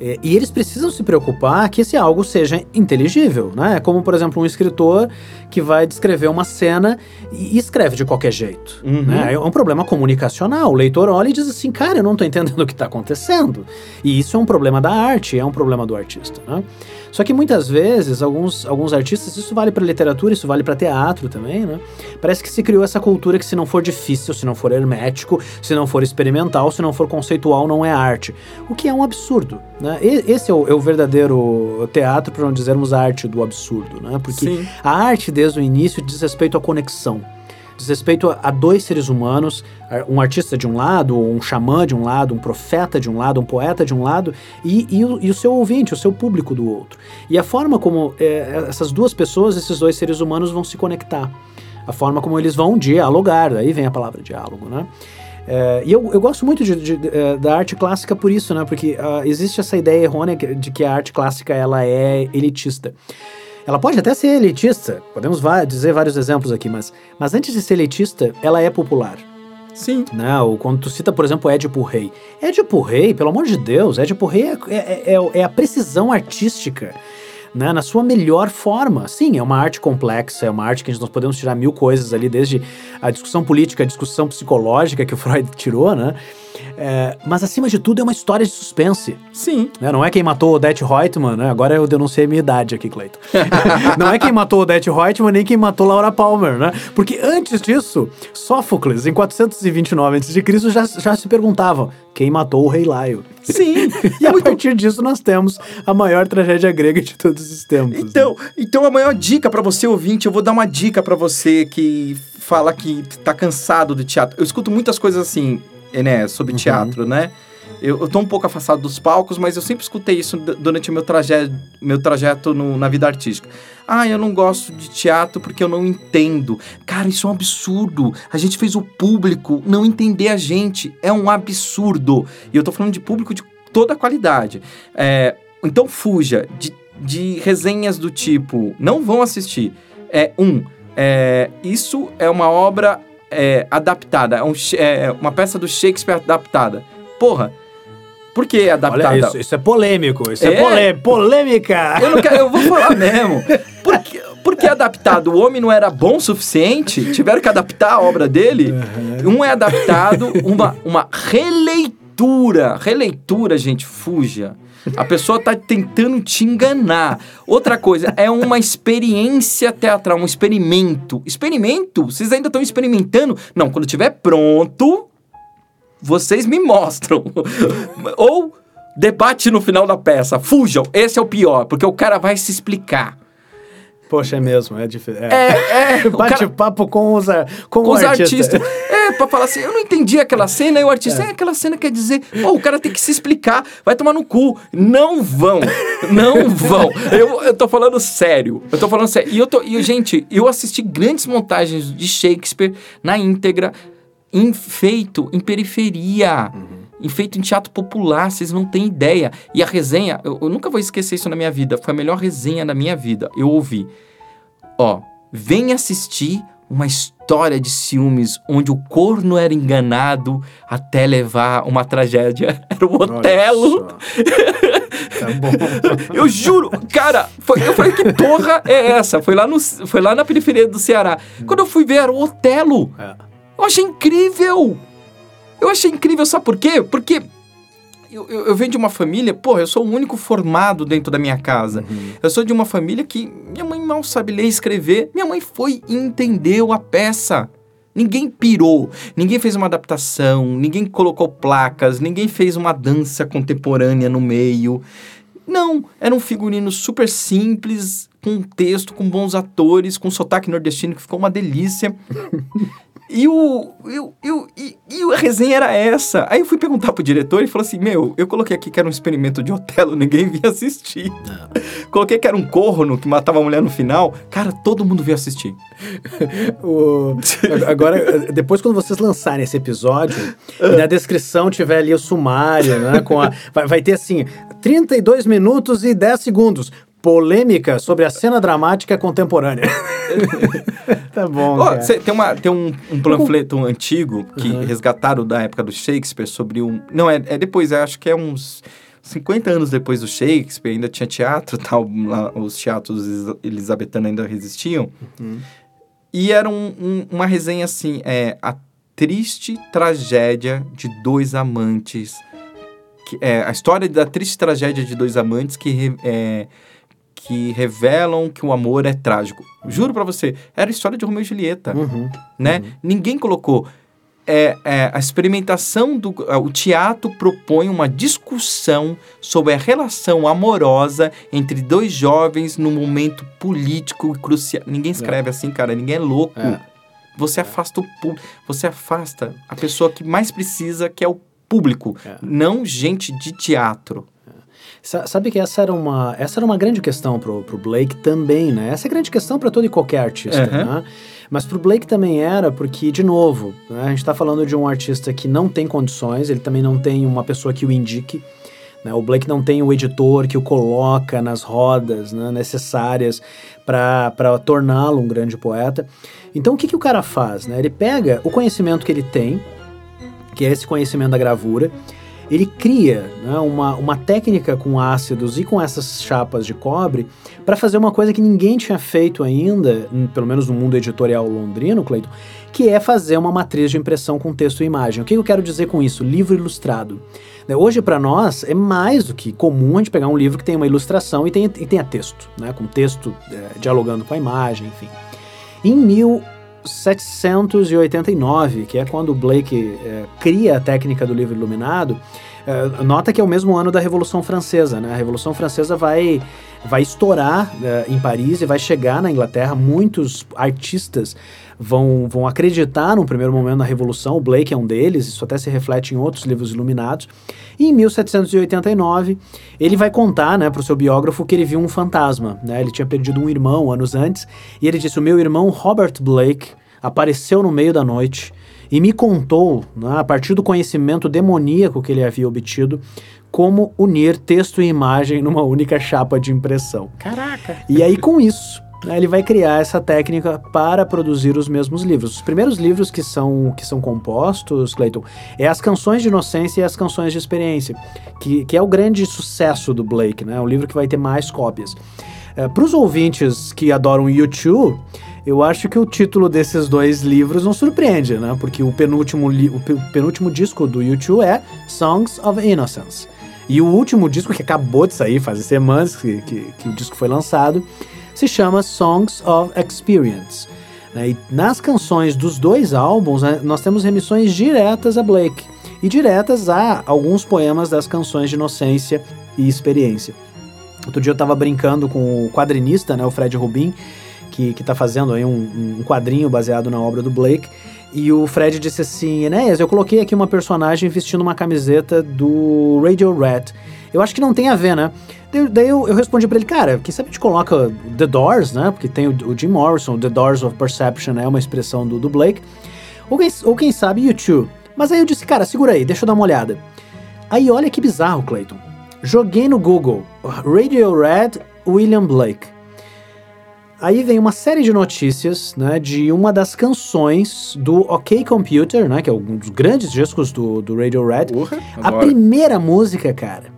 É, E eles precisam se preocupar que esse algo seja inteligível, né? Como, por exemplo, um escritor que vai descrever uma cena e escreve de qualquer jeito. Uhum. Né? É um problema comunicacional. O leitor olha e diz assim, cara, eu não estou entendendo o que está acontecendo. E isso é um problema da arte, é um problema do artista, né? Só que muitas vezes, alguns, alguns artistas, isso vale para literatura, isso vale para teatro também, né? Parece que se criou essa cultura que se não for difícil, se não for hermético, se não for experimental, se não for conceitual, não é arte. O que é um absurdo, né? E- Esse é o, é o verdadeiro teatro, para não dizermos a arte do absurdo, né? Porque Sim. a arte, desde o início, diz respeito à conexão. Diz respeito a, dois seres humanos, um artista de um lado, um xamã de um lado, um profeta de um lado, um poeta de um lado, e, e o, e o seu ouvinte, o seu público do outro. E a forma como é, essas duas pessoas, esses dois seres humanos vão se conectar. a forma como eles vão dialogar, daí vem a palavra diálogo, né? É, e eu, eu gosto muito de, de, de, é, da arte clássica por isso, né? Porque uh, existe essa ideia errônea de que a arte clássica ela é elitista. Ela pode até ser elitista, podemos dizer vários exemplos aqui, mas, mas antes de ser elitista, ela é popular. Sim. Né? Ou quando tu cita, por exemplo, Édipo Rei. Édipo Rei, pelo amor de Deus, Édipo Rei é, é, é, é a precisão artística né, na sua melhor forma. Sim, é uma arte complexa, é uma arte que nós podemos tirar mil coisas ali, desde a discussão política, a discussão psicológica que o Freud tirou, né? É, mas acima de tudo é uma história de suspense. Sim. Né? Não é quem matou Odette Reutemann, né? Agora eu denunciei minha idade aqui, Cleiton. não é quem matou Odette Reutemann nem quem matou Laura Palmer, né? Porque antes disso, Sófocles, em 429 a.C., já, já se perguntavam quem matou o rei Laio. Sim. e a partir disso nós temos a maior tragédia grega de todos os tempos. Então, né? então a maior dica para você ouvinte, eu vou dar uma dica para você que fala que tá cansado do teatro. Eu escuto muitas coisas assim, né, sobre uhum. teatro, né? Eu, eu tô um pouco afastado dos palcos, mas eu sempre escutei isso durante o meu trajeto, meu trajeto no, na vida artística. Ah, eu não gosto de teatro porque eu não entendo. Cara, isso é um absurdo. A gente fez o público não entender a gente. É um absurdo. E eu tô falando de público de toda a qualidade. É, então fuja de, de resenhas do tipo, não vão assistir. É um, é, isso é uma obra é, adaptada, é, um, é, uma peça do Shakespeare adaptada. Porra, por que adaptada? Olha, isso, isso é polêmico, isso é, é polê polêmica. Eu, não quero, eu vou falar mesmo. Por que, porque adaptado, o homem não era bom o suficiente, tiveram que adaptar a obra dele. Uhum. Um é adaptado, uma, uma releitura. Releitura, gente, fuja. A pessoa está tentando te enganar. Outra coisa, é uma experiência teatral, um experimento. Experimento? Vocês ainda estão experimentando? Não, quando estiver pronto, vocês me mostram. Ou debate no final da peça. Fujam, esse é o pior, porque o cara vai se explicar. Poxa, é mesmo, é difícil. É, é, é Bate-papo com os, com, com os artista. artistas. É, pra falar assim, eu não entendi aquela cena, e o artista, é, é aquela cena quer dizer, oh, o cara tem que se explicar, vai tomar no cu. Não vão, não vão. Eu, eu tô falando sério, eu tô falando sério. E eu tô, e, gente, eu assisti grandes montagens de Shakespeare na íntegra, em feito em periferia. Uhum em feito em teatro popular, vocês não têm ideia. E a resenha, eu, eu, nunca vou esquecer isso na minha vida, foi a melhor resenha da minha vida. Eu ouvi, ó, vem assistir uma história de ciúmes onde o corno era enganado até levar uma tragédia. Era o Otelo. tá bom. eu juro, cara, foi, eu falei, que porra é essa? Foi lá, no, foi lá na periferia do Ceará. Quando eu fui ver, era o Otelo. É. Eu achei incrível. Eu achei incrível, sabe por quê? Porque eu, eu, eu, venho de uma família, pô, eu sou o único formado dentro da minha casa. Uhum. Eu sou de uma família que minha mãe mal sabe ler e escrever. Minha mãe foi e entendeu a peça. Ninguém pirou, ninguém fez uma adaptação, ninguém colocou placas, ninguém fez uma dança contemporânea no meio. Não, era um figurino super simples, com texto, com bons atores, com sotaque nordestino que ficou uma delícia. E o, eu, eu, e, e, a resenha era essa. Aí eu fui perguntar pro diretor e falou assim: Meu, eu coloquei aqui que era um experimento de Otelo, ninguém vinha assistir. Não. Coloquei que era um corno que matava a mulher no final. Cara, todo mundo veio assistir. o, agora, depois, quando vocês lançarem esse episódio, e na descrição tiver ali o sumário, né? Com a, vai, vai ter assim: 32 minutos e 10 segundos polêmica sobre a cena dramática contemporânea. tá bom. Oh, cê, tem uma, tem um, um panfleto antigo que uhum. resgataram da época do Shakespeare sobre um. Não, é, é depois, acho que é uns. 50 anos depois do Shakespeare, ainda tinha teatro, tal, lá, os teatros elisabetanos ainda resistiam. Uhum. E era um, um, uma resenha assim, é, a triste tragédia de dois amantes. Que, é, a história da triste tragédia de dois amantes que é, que revelam que o amor é trágico. Juro para você, era a história de Romeu e Julieta, uhum, né? Uhum. Ninguém colocou. É, é, a experimentação do o teatro propõe uma discussão sobre a relação amorosa entre dois jovens num momento político e crucial. Ninguém escreve é. assim, cara. Ninguém é louco. É. Você afasta o público. Você afasta a pessoa que mais precisa, que é o público, é. não gente de teatro. Sabe que essa era uma, essa era uma grande questão pro, pro Blake também, né? Essa é grande questão para todo e qualquer artista, uhum. né? Mas pro Blake também era, porque, de novo, né, a gente tá falando de um artista que não tem condições, ele também não tem uma pessoa que o indique. Né? O Blake não tem o editor que o coloca nas rodas né, necessárias para torná-lo um grande poeta. Então o que, que o cara faz? Né? Ele pega o conhecimento que ele tem, que é esse conhecimento da gravura, ele cria né, uma, uma técnica com ácidos e com essas chapas de cobre para fazer uma coisa que ninguém tinha feito ainda, pelo menos no mundo editorial londrino, Cleiton, que é fazer uma matriz de impressão com texto e imagem. O que eu quero dizer com isso? Livro ilustrado. Né, hoje, para nós, é mais do que comum a gente pegar um livro que tem uma ilustração e tenha, e tenha texto, né, com texto é, dialogando com a imagem, enfim. Em 1789, que é quando Blake é, cria a técnica do livro iluminado, é, nota que é o mesmo ano da Revolução Francesa, né? A Revolução Francesa vai, vai estourar é, em Paris e vai chegar na Inglaterra. Muitos artistas vão, vão acreditar num primeiro momento na Revolução, o Blake é um deles, isso até se reflete em outros livros iluminados. E em 1789, ele vai contar né, para o seu biógrafo que ele viu um fantasma. Né? Ele tinha perdido um irmão anos antes, e ele disse: O meu irmão Robert Blake apareceu no meio da noite e me contou, né, a partir do conhecimento demoníaco que ele havia obtido, como unir texto e imagem numa única chapa de impressão. Caraca! E aí, com isso, ele vai criar essa técnica para produzir os mesmos livros. Os primeiros livros que são, que são compostos, Clayton, é as canções de inocência e as canções de experiência, que, que é o grande sucesso do Blake, né? É um livro que vai ter mais cópias. É, para os ouvintes que adoram YouTube, eu acho que o título desses dois livros não surpreende, né? Porque o penúltimo, o penúltimo disco do YouTube é Songs of Innocence. E o último disco que acabou de sair, faz semanas que, que, que o disco foi lançado, se chama Songs of Experience. Né? E nas canções dos dois álbuns, né, nós temos remissões diretas a Blake e diretas a alguns poemas das canções de inocência e experiência. Outro dia eu estava brincando com o quadrinista, né, o Fred Rubin, que, está fazendo aí um, um, quadrinho baseado na obra do Blake. E o Fred disse assim: Enéas, eu coloquei aqui uma personagem vestindo uma camiseta do Radio Red. Eu acho que não tem a ver, né? Daí eu, eu respondi para ele, cara, quem sabe a gente coloca The Doors, né? Porque tem o, o Jim Morrison, The Doors of Perception é uma expressão do, do Blake. Ou quem, ou quem sabe YouTube. Mas aí eu disse, cara, segura aí, deixa eu dar uma olhada. Aí olha que bizarro, Clayton. Joguei no Google Radio Red William Blake. Aí vem uma série de notícias, né, de uma das canções do OK Computer, né, que é um dos grandes discos do, do Radio Red. a primeira música, cara,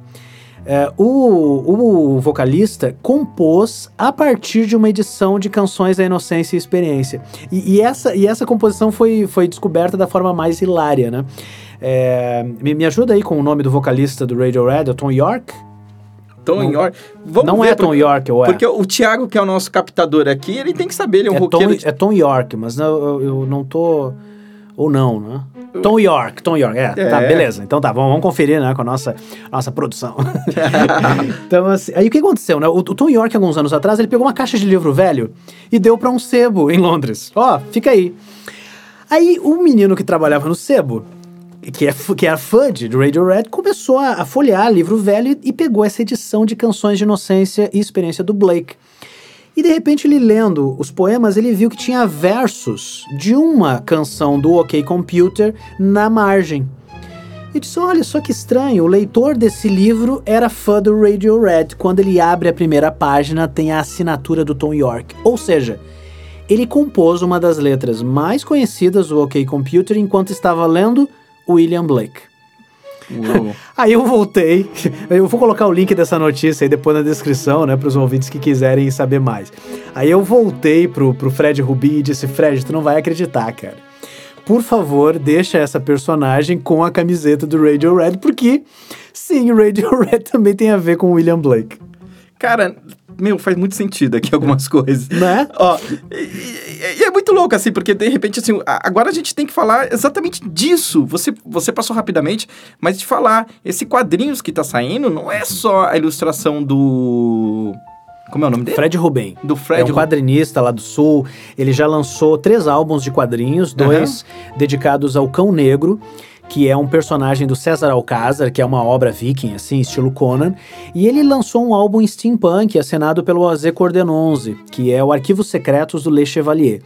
é, o, o vocalista compôs a partir de uma edição de canções da Inocência e Experiência. E, e, essa, e essa composição foi, foi descoberta da forma mais hilária, né? É, me, me ajuda aí com o nome do vocalista do Radiohead, é o Tom York? Tom não, York. Vamos não é Tom porque, York, ou é? Porque o Thiago, que é o nosso captador aqui, ele tem que saber, ele é um é roqueiro... Tom, de... É Tom York, mas eu, eu não tô... Ou não, né? Tom York, Tom York, é, tá, é. tá, beleza. Então tá, vamos, vamos conferir, né, com a nossa, nossa produção. então, assim, aí o que aconteceu, né? O, o, Tom York, alguns anos atrás, ele pegou uma caixa de livro velho e deu para um sebo em Londres. Ó, oh, fica aí. Aí o menino que trabalhava no sebo, que, é, que era fã de Radio Red, começou a, a folhear livro velho e, e pegou essa edição de Canções de Inocência e Experiência do Blake. E de repente ele lendo os poemas, ele viu que tinha versos de uma canção do OK Computer na margem. E disse: Olha só que estranho, o leitor desse livro era fã do Radio Red. Quando ele abre a primeira página, tem a assinatura do Tom York. Ou seja, ele compôs uma das letras mais conhecidas do OK Computer enquanto estava lendo William Blake. aí eu voltei, eu vou colocar o link dessa notícia aí depois na descrição, né, para os ouvintes que quiserem saber mais. Aí eu voltei pro, pro Fred Rubi e disse: Fred, tu não vai acreditar, cara. Por favor, deixa essa personagem com a camiseta do Radio Red, porque sim, o Radio Red também tem a ver com o William Blake. Cara, meu, faz muito sentido aqui algumas coisas. Né? Ó, e, e, é muito louco, assim, porque de repente, assim, agora a gente tem que falar exatamente disso. Você, você passou rapidamente, mas de falar, esse quadrinhos que tá saindo não é só a ilustração do. Como é o nome dele? Fred Rubem. Do Fred. É um quadrinista lá do Sul. Ele já lançou três álbuns de quadrinhos, dois uhum. dedicados ao Cão Negro que é um personagem do César Alcázar, que é uma obra viking, assim, estilo Conan, e ele lançou um álbum steampunk assinado pelo Azé Cordenonze, que é o Arquivos Secretos do Le Chevalier.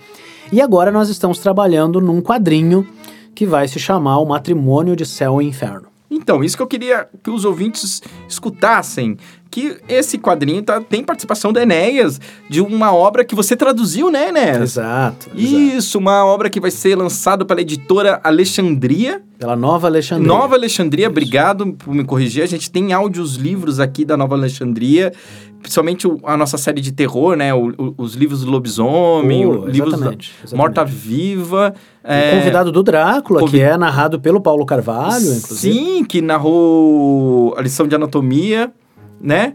E agora nós estamos trabalhando num quadrinho que vai se chamar O Matrimônio de Céu e Inferno. Então, isso que eu queria que os ouvintes escutassem. Que esse quadrinho tá, tem participação do Enéas, de uma obra que você traduziu, né, Enéas? Exato. exato. Isso, uma obra que vai ser lançada pela editora Alexandria. Pela Nova Alexandria. Nova Alexandria, obrigado por me corrigir. A gente tem áudios livros aqui da Nova Alexandria, principalmente o- a nossa série de terror, né? O- o- os livros do lobisomem, livros exatamente. Morta-Viva. O é, convidado do Drácula, convi- que é narrado pelo Paulo Carvalho, inclusive. Sim, que narrou a lição de anatomia, né?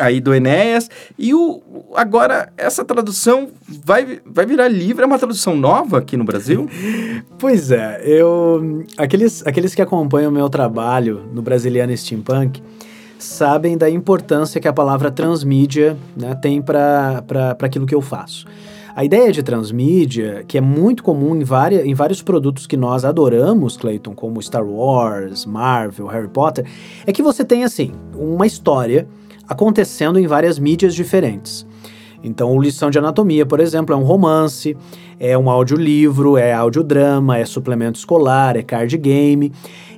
Aí do Enéas. E o, agora, essa tradução vai, vai virar livro. É uma tradução nova aqui no Brasil? Pois é, eu. Aqueles, aqueles que acompanham o meu trabalho no Brasiliano Steampunk sabem da importância que a palavra transmídia né, tem para aquilo que eu faço. A ideia de transmídia, que é muito comum em, várias, em vários produtos que nós adoramos, Clayton, como Star Wars, Marvel, Harry Potter, é que você tem, assim, uma história acontecendo em várias mídias diferentes. Então, o Lição de Anatomia, por exemplo, é um romance, é um audiolivro, é audiodrama, é suplemento escolar, é card game.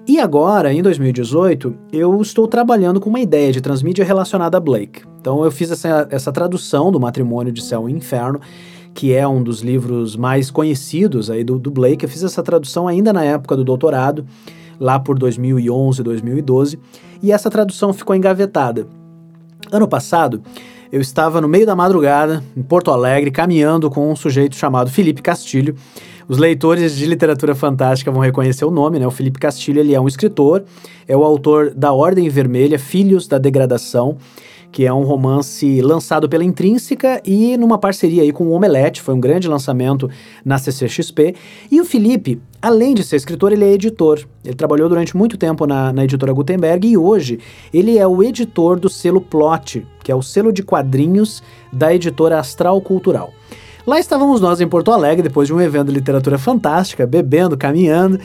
E agora, em 2018, eu estou trabalhando com uma ideia de transmídia relacionada a Blake. Então, eu fiz essa, essa tradução do Matrimônio de Céu e Inferno, que é um dos livros mais conhecidos aí do, do Blake. Eu fiz essa tradução ainda na época do doutorado, lá por 2011, 2012, e essa tradução ficou engavetada. Ano passado, eu estava no meio da madrugada, em Porto Alegre, caminhando com um sujeito chamado Felipe Castilho. Os leitores de literatura fantástica vão reconhecer o nome, né? O Felipe Castilho, ele é um escritor, é o autor da Ordem Vermelha, Filhos da Degradação, que é um romance lançado pela Intrínseca e numa parceria aí com o Omelete, foi um grande lançamento na CCXP. E o Felipe, além de ser escritor, ele é editor. Ele trabalhou durante muito tempo na, na editora Gutenberg e hoje ele é o editor do selo Plot, que é o selo de quadrinhos da editora Astral Cultural. Lá estávamos nós em Porto Alegre, depois de um evento de literatura fantástica, bebendo, caminhando,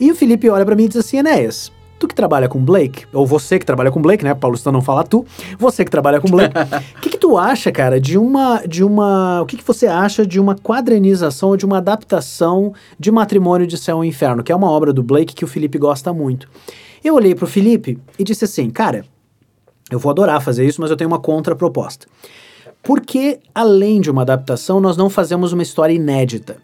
e o Felipe olha para mim e diz assim: Enéas, tu que trabalha com Blake, ou você que trabalha com Blake, né? Paulo não fala tu, você que trabalha com Blake, o que, que tu acha, cara, de uma. de uma. O que, que você acha de uma quadrinização ou de uma adaptação de Matrimônio de Céu e Inferno, que é uma obra do Blake que o Felipe gosta muito? Eu olhei pro Felipe e disse assim, cara, eu vou adorar fazer isso, mas eu tenho uma contraproposta. Que, além de uma adaptação, nós não fazemos uma história inédita?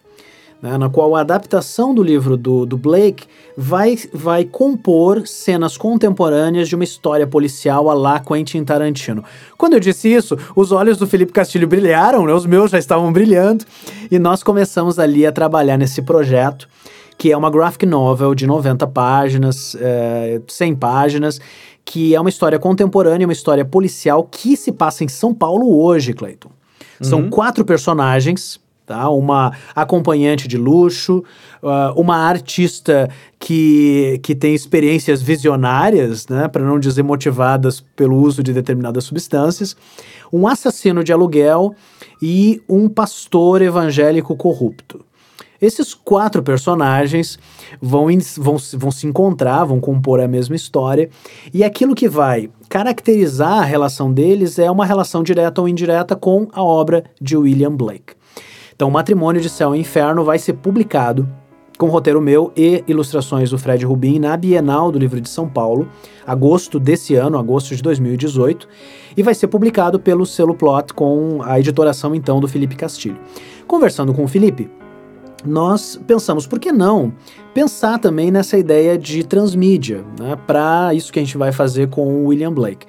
né, na qual a adaptação do livro do, do Blake vai, vai compor cenas contemporâneas de uma história policial a lá Quentin Tarantino. Quando eu disse isso, os olhos do Felipe Castilho brilharam, né, os meus já estavam brilhando, e nós começamos ali a trabalhar nesse projeto, que é uma graphic novel de 90 páginas, é, 100 páginas, que é uma história contemporânea, uma história policial que se passa em São Paulo hoje, Clayton. São quatro personagens, tá? Uma acompanhante de luxo, uh, uma artista que, que tem experiências visionárias, né? Para não dizer motivadas pelo uso de determinadas substâncias, um assassino de aluguel e um pastor evangélico corrupto. Esses quatro personagens vão, vão, se- vão se encontrar, vão compor a mesma história, e aquilo que vai caracterizar a relação deles é uma relação direta ou indireta com a obra de William Blake. Então, o Matrimônio de Céu e Inferno vai ser publicado com roteiro meu e ilustrações do Fred Rubin na Bienal do Livro de São Paulo, agosto desse ano, agosto de 2018, e vai ser publicado pelo selo Plot com a editoração então do Felipe Castilho. Conversando com o Felipe, nós pensamos, por que não pensar também nessa ideia de transmídia, né, para isso que a gente vai fazer com o William Blake.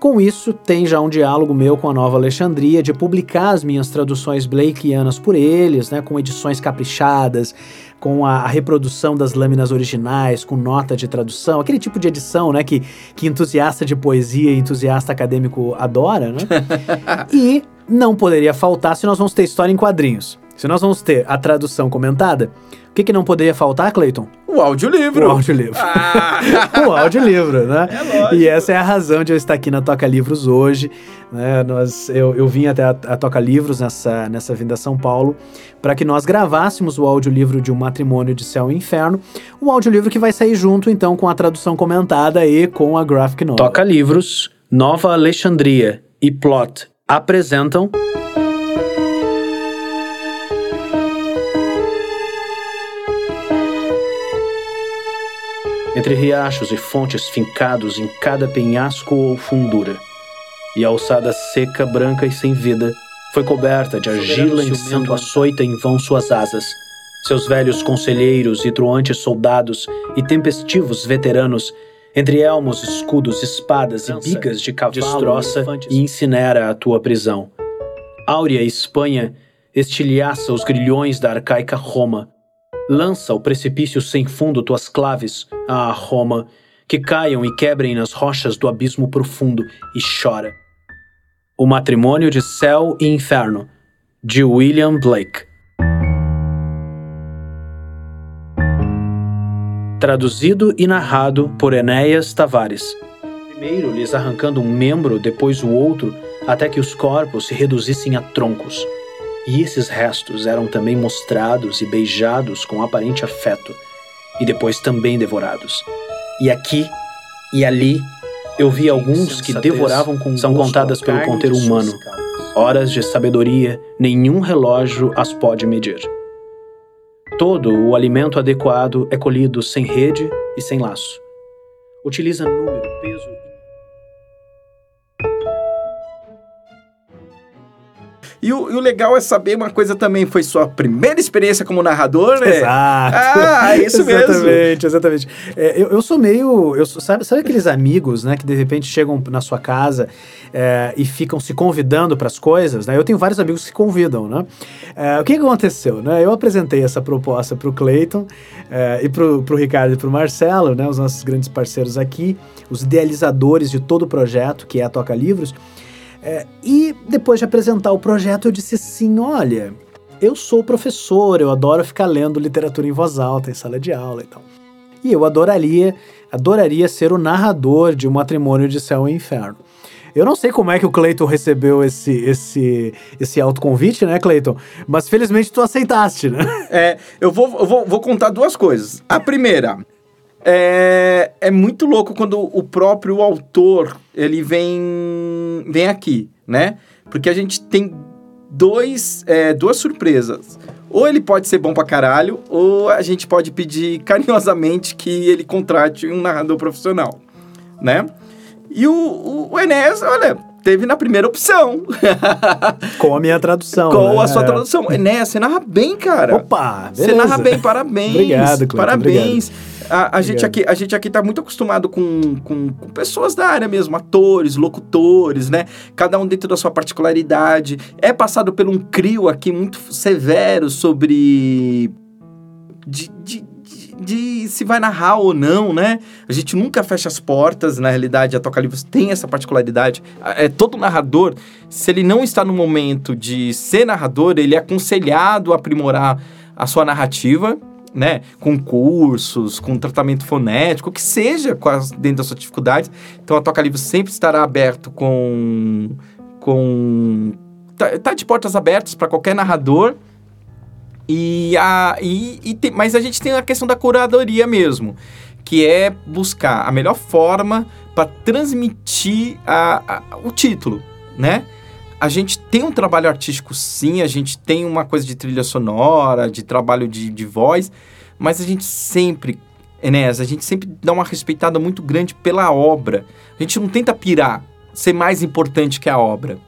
Com isso, tem já um diálogo meu com a Nova Alexandria de publicar as minhas traduções Blakeanas por eles, né, com edições caprichadas, com a, a reprodução das lâminas originais, com nota de tradução, aquele tipo de edição, né, que, que entusiasta de poesia e entusiasta acadêmico adora, né? e não poderia faltar se nós vamos ter história em quadrinhos. Se nós vamos ter a tradução comentada, o que, que não poderia faltar, Clayton? O audiolivro. O audiolivro. Ah, o audiolivro, né? É lógico. E essa é a razão de eu estar aqui na Toca Livros hoje. Né? Nós, eu, eu vim até a, a Toca Livros nessa, nessa vinda a São Paulo para que nós gravássemos o audiolivro de Um Matrimônio de Céu e Inferno. Um audiolivro que vai sair junto, então, com a tradução comentada e com a graphic novel. Toca Livros, Nova Alexandria e Plot apresentam... entre riachos e fontes fincados em cada penhasco ou fundura. E a alçada seca, branca e sem vida foi coberta de argila enchendo açoita em vão suas asas. Seus velhos conselheiros e truantes soldados e tempestivos veteranos, entre elmos, escudos, espadas e bigas de cavalo, destroça e incinera a tua prisão. Áurea Espanha estilhaça os grilhões da arcaica Roma. Lança ao precipício sem fundo tuas claves, ah, Roma, que caiam e quebrem nas rochas do abismo profundo e chora. O Matrimônio de Céu e Inferno, de William Blake. Traduzido e narrado por Enéas Tavares. Primeiro lhes arrancando um membro, depois o outro, até que os corpos se reduzissem a troncos. E esses restos eram também mostrados e beijados com aparente afeto, e depois também devorados. E aqui e ali eu vi alguns que devoravam com São contadas pelo ponteiro humano. Horas de sabedoria, nenhum relógio as pode medir. Todo o alimento adequado é colhido sem rede e sem laço. Utiliza número, peso E o, e o, legal é saber uma coisa também, foi sua primeira experiência como narrador, né? Exato. Ah, é isso exatamente, mesmo. Exatamente, exatamente. É, eu, eu sou meio. Eu sou, sabe, sabe aqueles amigos, né, que de repente chegam na sua casa é, e ficam se convidando para as coisas, né? Eu tenho vários amigos que convidam, né? É, o que, que aconteceu, né? Eu apresentei essa proposta para o Cleiton é, e para o Ricardo e para o Marcelo, né? Os nossos grandes parceiros aqui, os idealizadores de todo o projeto, que é a Toca Livros. É, e depois de apresentar o projeto, eu disse assim: olha, eu sou professor, eu adoro ficar lendo literatura em voz alta, em sala de aula e tal. E eu adoraria, adoraria ser o narrador de um matrimônio de céu e inferno. Eu não sei como é que o Clayton recebeu esse, esse, esse autoconvite, né, Clayton? Mas felizmente tu aceitaste, né? É, eu vou, eu vou, vou contar duas coisas. A primeira, é, é muito louco quando o próprio autor ele vem, vem aqui, né? Porque a gente tem dois, é, duas surpresas. Ou ele pode ser bom pra caralho, ou a gente pode pedir carinhosamente que ele contrate um narrador profissional, né? E o, o, o Enéas, olha, teve na primeira opção. Com a minha tradução. Com né? a sua tradução. Enéas, você narra bem, cara. Opa, beleza. Você narra bem, parabéns. obrigado, Cleiton, Parabéns. Obrigado. A, a gente aqui, a gente aqui tá muito acostumado com, com, com, pessoas da área mesmo, atores, locutores, né? Cada um dentro da sua particularidade. É passado por um crio aqui muito severo sobre. De, de, de, se vai narrar ou não, né? A gente nunca fecha as portas, na realidade, a Toca Livros tem essa particularidade. É, todo narrador, se ele não está no momento de ser narrador, ele é aconselhado a aprimorar a sua narrativa, né, com cursos, com tratamento fonético, o que seja dentro das suas dificuldades. Então a Toca Livro sempre estará aberto com. com tá, tá de portas abertas para qualquer narrador. E a, e, e tem, mas a gente tem a questão da curadoria mesmo, que é buscar a melhor forma para transmitir a, a, o título, né? A gente tem um trabalho artístico, sim, a gente tem uma coisa de trilha sonora, de trabalho de, de voz, mas a gente sempre, Enéas, a gente sempre dá uma respeitada muito grande pela obra. A gente não tenta pirar, ser mais importante que a obra.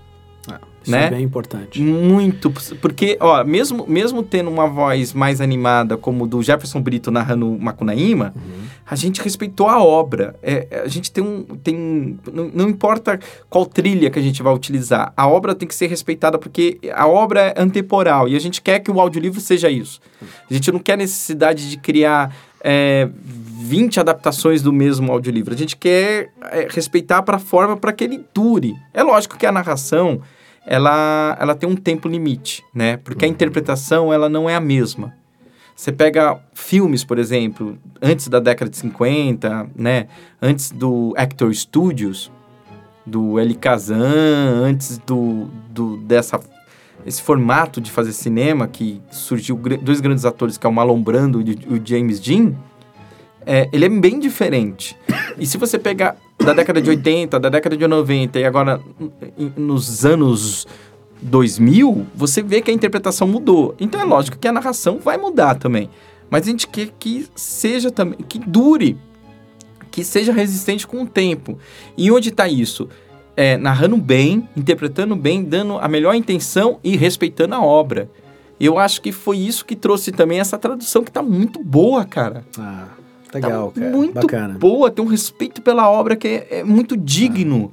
Isso né? é bem importante. Muito, porque, ó, mesmo, mesmo tendo uma voz mais animada, como do Jefferson Brito narrando Macunaíma, uhum. a gente respeitou a obra. É, a gente tem um. Tem, não, não, importa qual trilha que a gente vai utilizar, a obra tem que ser respeitada, porque a obra é antemporal e a gente quer que o audiolivro seja isso. A gente não quer necessidade de criar. É, 20 adaptações do mesmo audiolivro. A gente quer é, respeitar para a forma para que ele dure. É lógico que a narração ela, ela tem um tempo limite, né? Porque a uhum. interpretação ela não é a mesma. Você pega filmes, por exemplo, antes da década de 50, né? Antes do Actor Studios, do Eli Kazan, antes do, do dessa esse formato de fazer cinema que surgiu dois grandes atores que é o Marlon Brando e o James Dean, é, ele é bem diferente. E se você pegar da década de 80, da década de 90 e agora nos anos 2000, você vê que a interpretação mudou. Então é lógico que a narração vai mudar também. Mas a gente quer que seja também, que dure. que seja resistente com o tempo. E onde está isso? É, narrando bem, interpretando bem, dando a melhor intenção e respeitando a obra. Eu acho que foi isso que trouxe também essa tradução que tá muito boa, cara. Ah, legal, tá cara. Muito Bacana. boa, tem um respeito pela obra que é, é muito digno.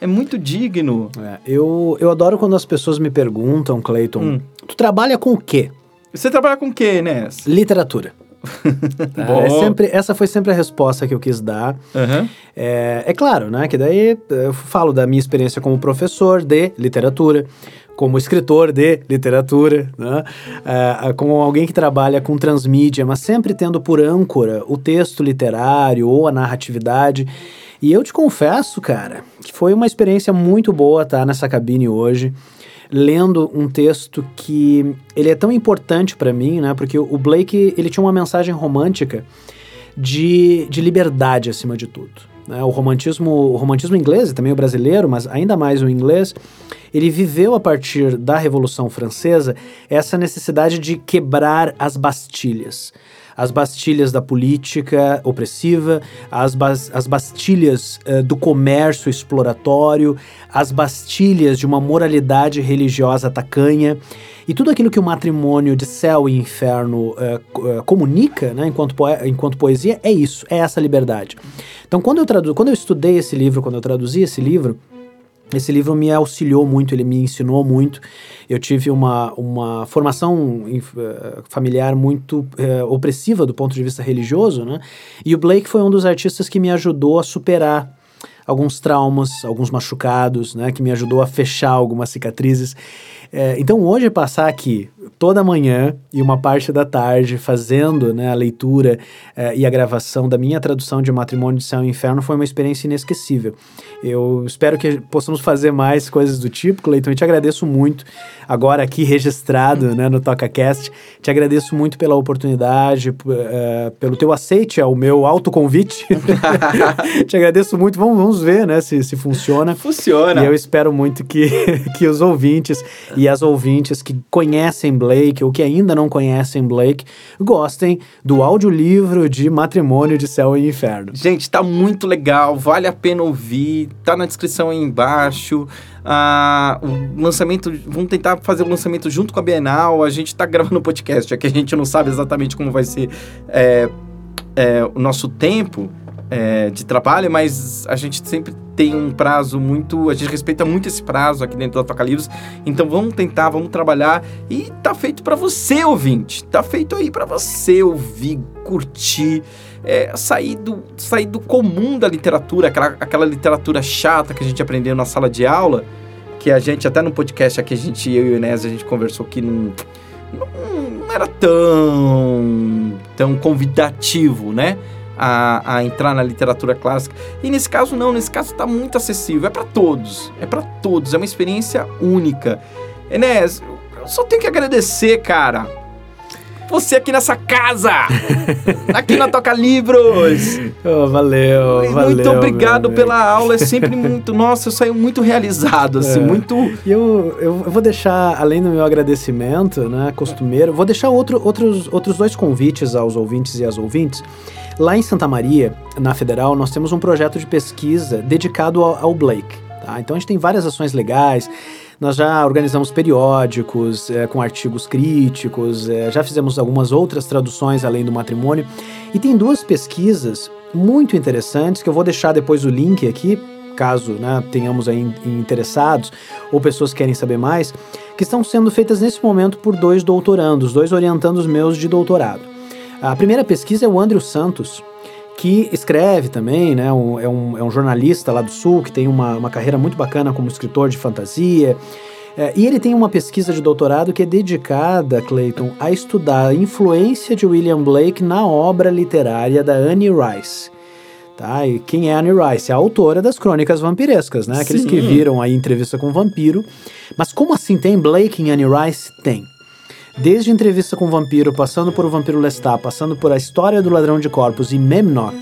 É muito digno. É, eu, eu adoro quando as pessoas me perguntam, Clayton, Hum. tu trabalha com o quê? Você trabalha com o quê, Ness? Literatura. Tá? Bom. É sempre, essa foi sempre a resposta que eu quis dar. Aham. É, é claro, né? Que daí eu falo da minha experiência como professor de literatura, como escritor de literatura, né? É, como alguém que trabalha com transmídia, mas sempre tendo por âncora o texto literário ou a narratividade. E eu te confesso, cara, que foi uma experiência muito boa estar nessa cabine hoje, lendo um texto que ele é tão importante para mim, né? Porque o Blake ele tinha uma mensagem romântica de, de liberdade acima de tudo. né? O romantismo, o romantismo inglês e também o brasileiro, mas ainda mais o inglês, ele viveu a partir da Revolução Francesa essa necessidade de quebrar as bastilhas. As bastilhas da política opressiva, as, bas as bastilhas eh, do comércio exploratório, as bastilhas de uma moralidade religiosa tacanha. E tudo aquilo que o matrimônio de céu e inferno co- eh, comunica, né, enquanto, poe- enquanto poesia, é isso, é essa liberdade. Então, quando eu, quando eu estudei esse livro, quando eu traduzi esse livro, esse livro me auxiliou muito, ele me ensinou muito. Eu tive uma, uma formação eh, familiar muito eh, opressiva do ponto de vista religioso, né? E o Blake foi um dos artistas que me ajudou a superar alguns traumas, alguns machucados, né? Que me ajudou a fechar algumas cicatrizes. Eh, então hoje passar aqui toda manhã e uma parte da tarde fazendo né, a leitura eh, e a gravação da minha tradução de Matrimônio de Céu e Inferno foi uma experiência inesquecível. Eu espero que possamos fazer mais coisas do tipo, Cleiton. Eu te agradeço muito agora aqui registrado né, no TocaCast. Te agradeço muito pela oportunidade, eh, pelo teu aceite ao meu autoconvite. te agradeço muito. Vamos, vamos ver né, se, se funciona. Funciona. E eu espero muito que, que os ouvintes e as ouvintes que conhecem Blake ou que ainda não conhecem Blake gostem do audiolivro de Matrimônio de Céu e Inferno. Gente, tá muito legal, vale a pena ouvir, tá na descrição aí embaixo. Ah, o lançamento, vamos tentar fazer o lançamento junto com a Bienal. A gente tá gravando o podcast, é que a gente não sabe exatamente como vai ser é, é, o nosso tempo é, de trabalho, mas a gente sempre tem um prazo muito. A gente respeita muito esse prazo aqui dentro da Toca Livros. Então vamos tentar, vamos trabalhar. E tá feito pra você, ouvinte. Tá feito aí pra você ouvir, curtir é, sair, do, sair do comum da literatura, aquela, aquela literatura chata que a gente aprendeu na sala de aula, que a gente, até no podcast aqui, a gente, eu e o Inés, a gente conversou que não, não, não era tão, tão convidativo, né? A, a entrar na literatura clássica. E nesse caso, não, nesse caso tá muito acessível, é para todos, é para todos, é uma experiência única. Inés, eu só tenho que agradecer, cara. Você aqui nessa casa! aqui na Toca Livros! Oh, valeu, muito valeu. obrigado meu pela aula, é sempre muito. Nossa, eu saio muito realizado, assim, É. muito. E eu, eu vou deixar, além do meu agradecimento, né, costumeiro, vou deixar outro, outros, outros dois convites aos ouvintes e às ouvintes. Lá em Santa Maria, na Federal, nós temos um projeto de pesquisa dedicado ao, ao Blake. Tá? Então a gente tem várias ações legais. Nós já organizamos periódicos eh, com artigos críticos, eh, já fizemos algumas outras traduções além do matrimônio. E tem duas pesquisas muito interessantes que eu vou deixar depois o link aqui, caso né, tenhamos aí in- interessados ou pessoas que querem saber mais, que estão sendo feitas nesse momento por dois doutorandos, dois orientandos meus de doutorado. A primeira pesquisa é o Andrew Santos, que escreve também, né? um- é, um, é um jornalista lá do Sul, que tem uma, uma carreira muito bacana como escritor de fantasia. É, e ele tem uma pesquisa de doutorado que é dedicada, Clayton, a estudar a influência de William Blake na obra literária da Anne Rice. Tá? E quem é Anne Rice? É a autora das crônicas vampirescas, né? Aqueles que Sim. viram a entrevista com o vampiro. Mas como assim tem Blake em Anne Rice? Tem. Desde Entrevista com o Vampiro, passando por O Vampiro Lestat, passando por A História do Ladrão de Corpos e Memnoch,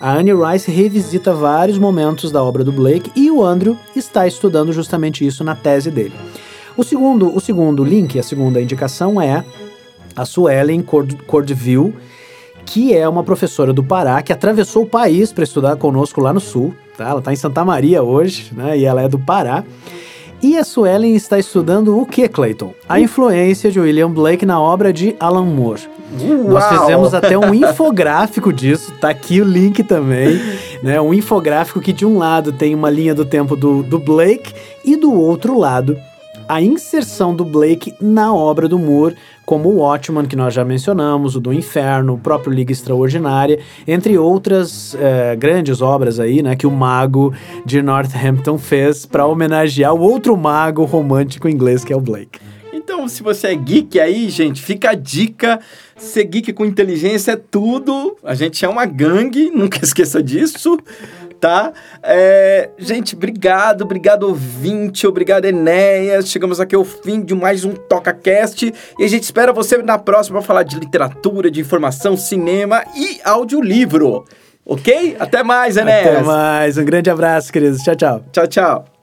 a Anne Rice revisita vários momentos da obra do Blake e o Andrew está estudando justamente isso na tese dele. O segundo, o segundo link, a segunda indicação é a Suellen Cord Cordeville, que é uma professora do Pará que atravessou o país para estudar conosco lá no sul. Tá? Ela está em Santa Maria hoje, né? E ela é do Pará. E a Suelen está estudando o que, Clayton? A influência de William Blake na obra de Alan Moore. Nós Uau! fizemos até um infográfico disso, tá aqui o link também, né? Um infográfico que de um lado tem uma linha do tempo do, do Blake e do outro lado a inserção do Blake na obra do Moore, como o Watchman, que nós já mencionamos, o do Inferno, o próprio Liga Extraordinária, entre outras eh, grandes obras aí, né, que o mago de Northampton fez para homenagear o outro mago romântico inglês, que é o Blake. Então, se você é geek aí, gente, fica a dica. Ser geek com inteligência é tudo. A gente é uma gangue, nunca esqueça disso, tá? É, gente, obrigado, obrigado ouvinte, obrigado Enéas. Chegamos aqui ao fim de mais um TocaCast e a gente espera você na próxima para falar de literatura, de informação, cinema e audiolivro. Ok? Até mais, Enéas. Até mais, um grande abraço, queridos. Tchau, tchau. Tchau, tchau.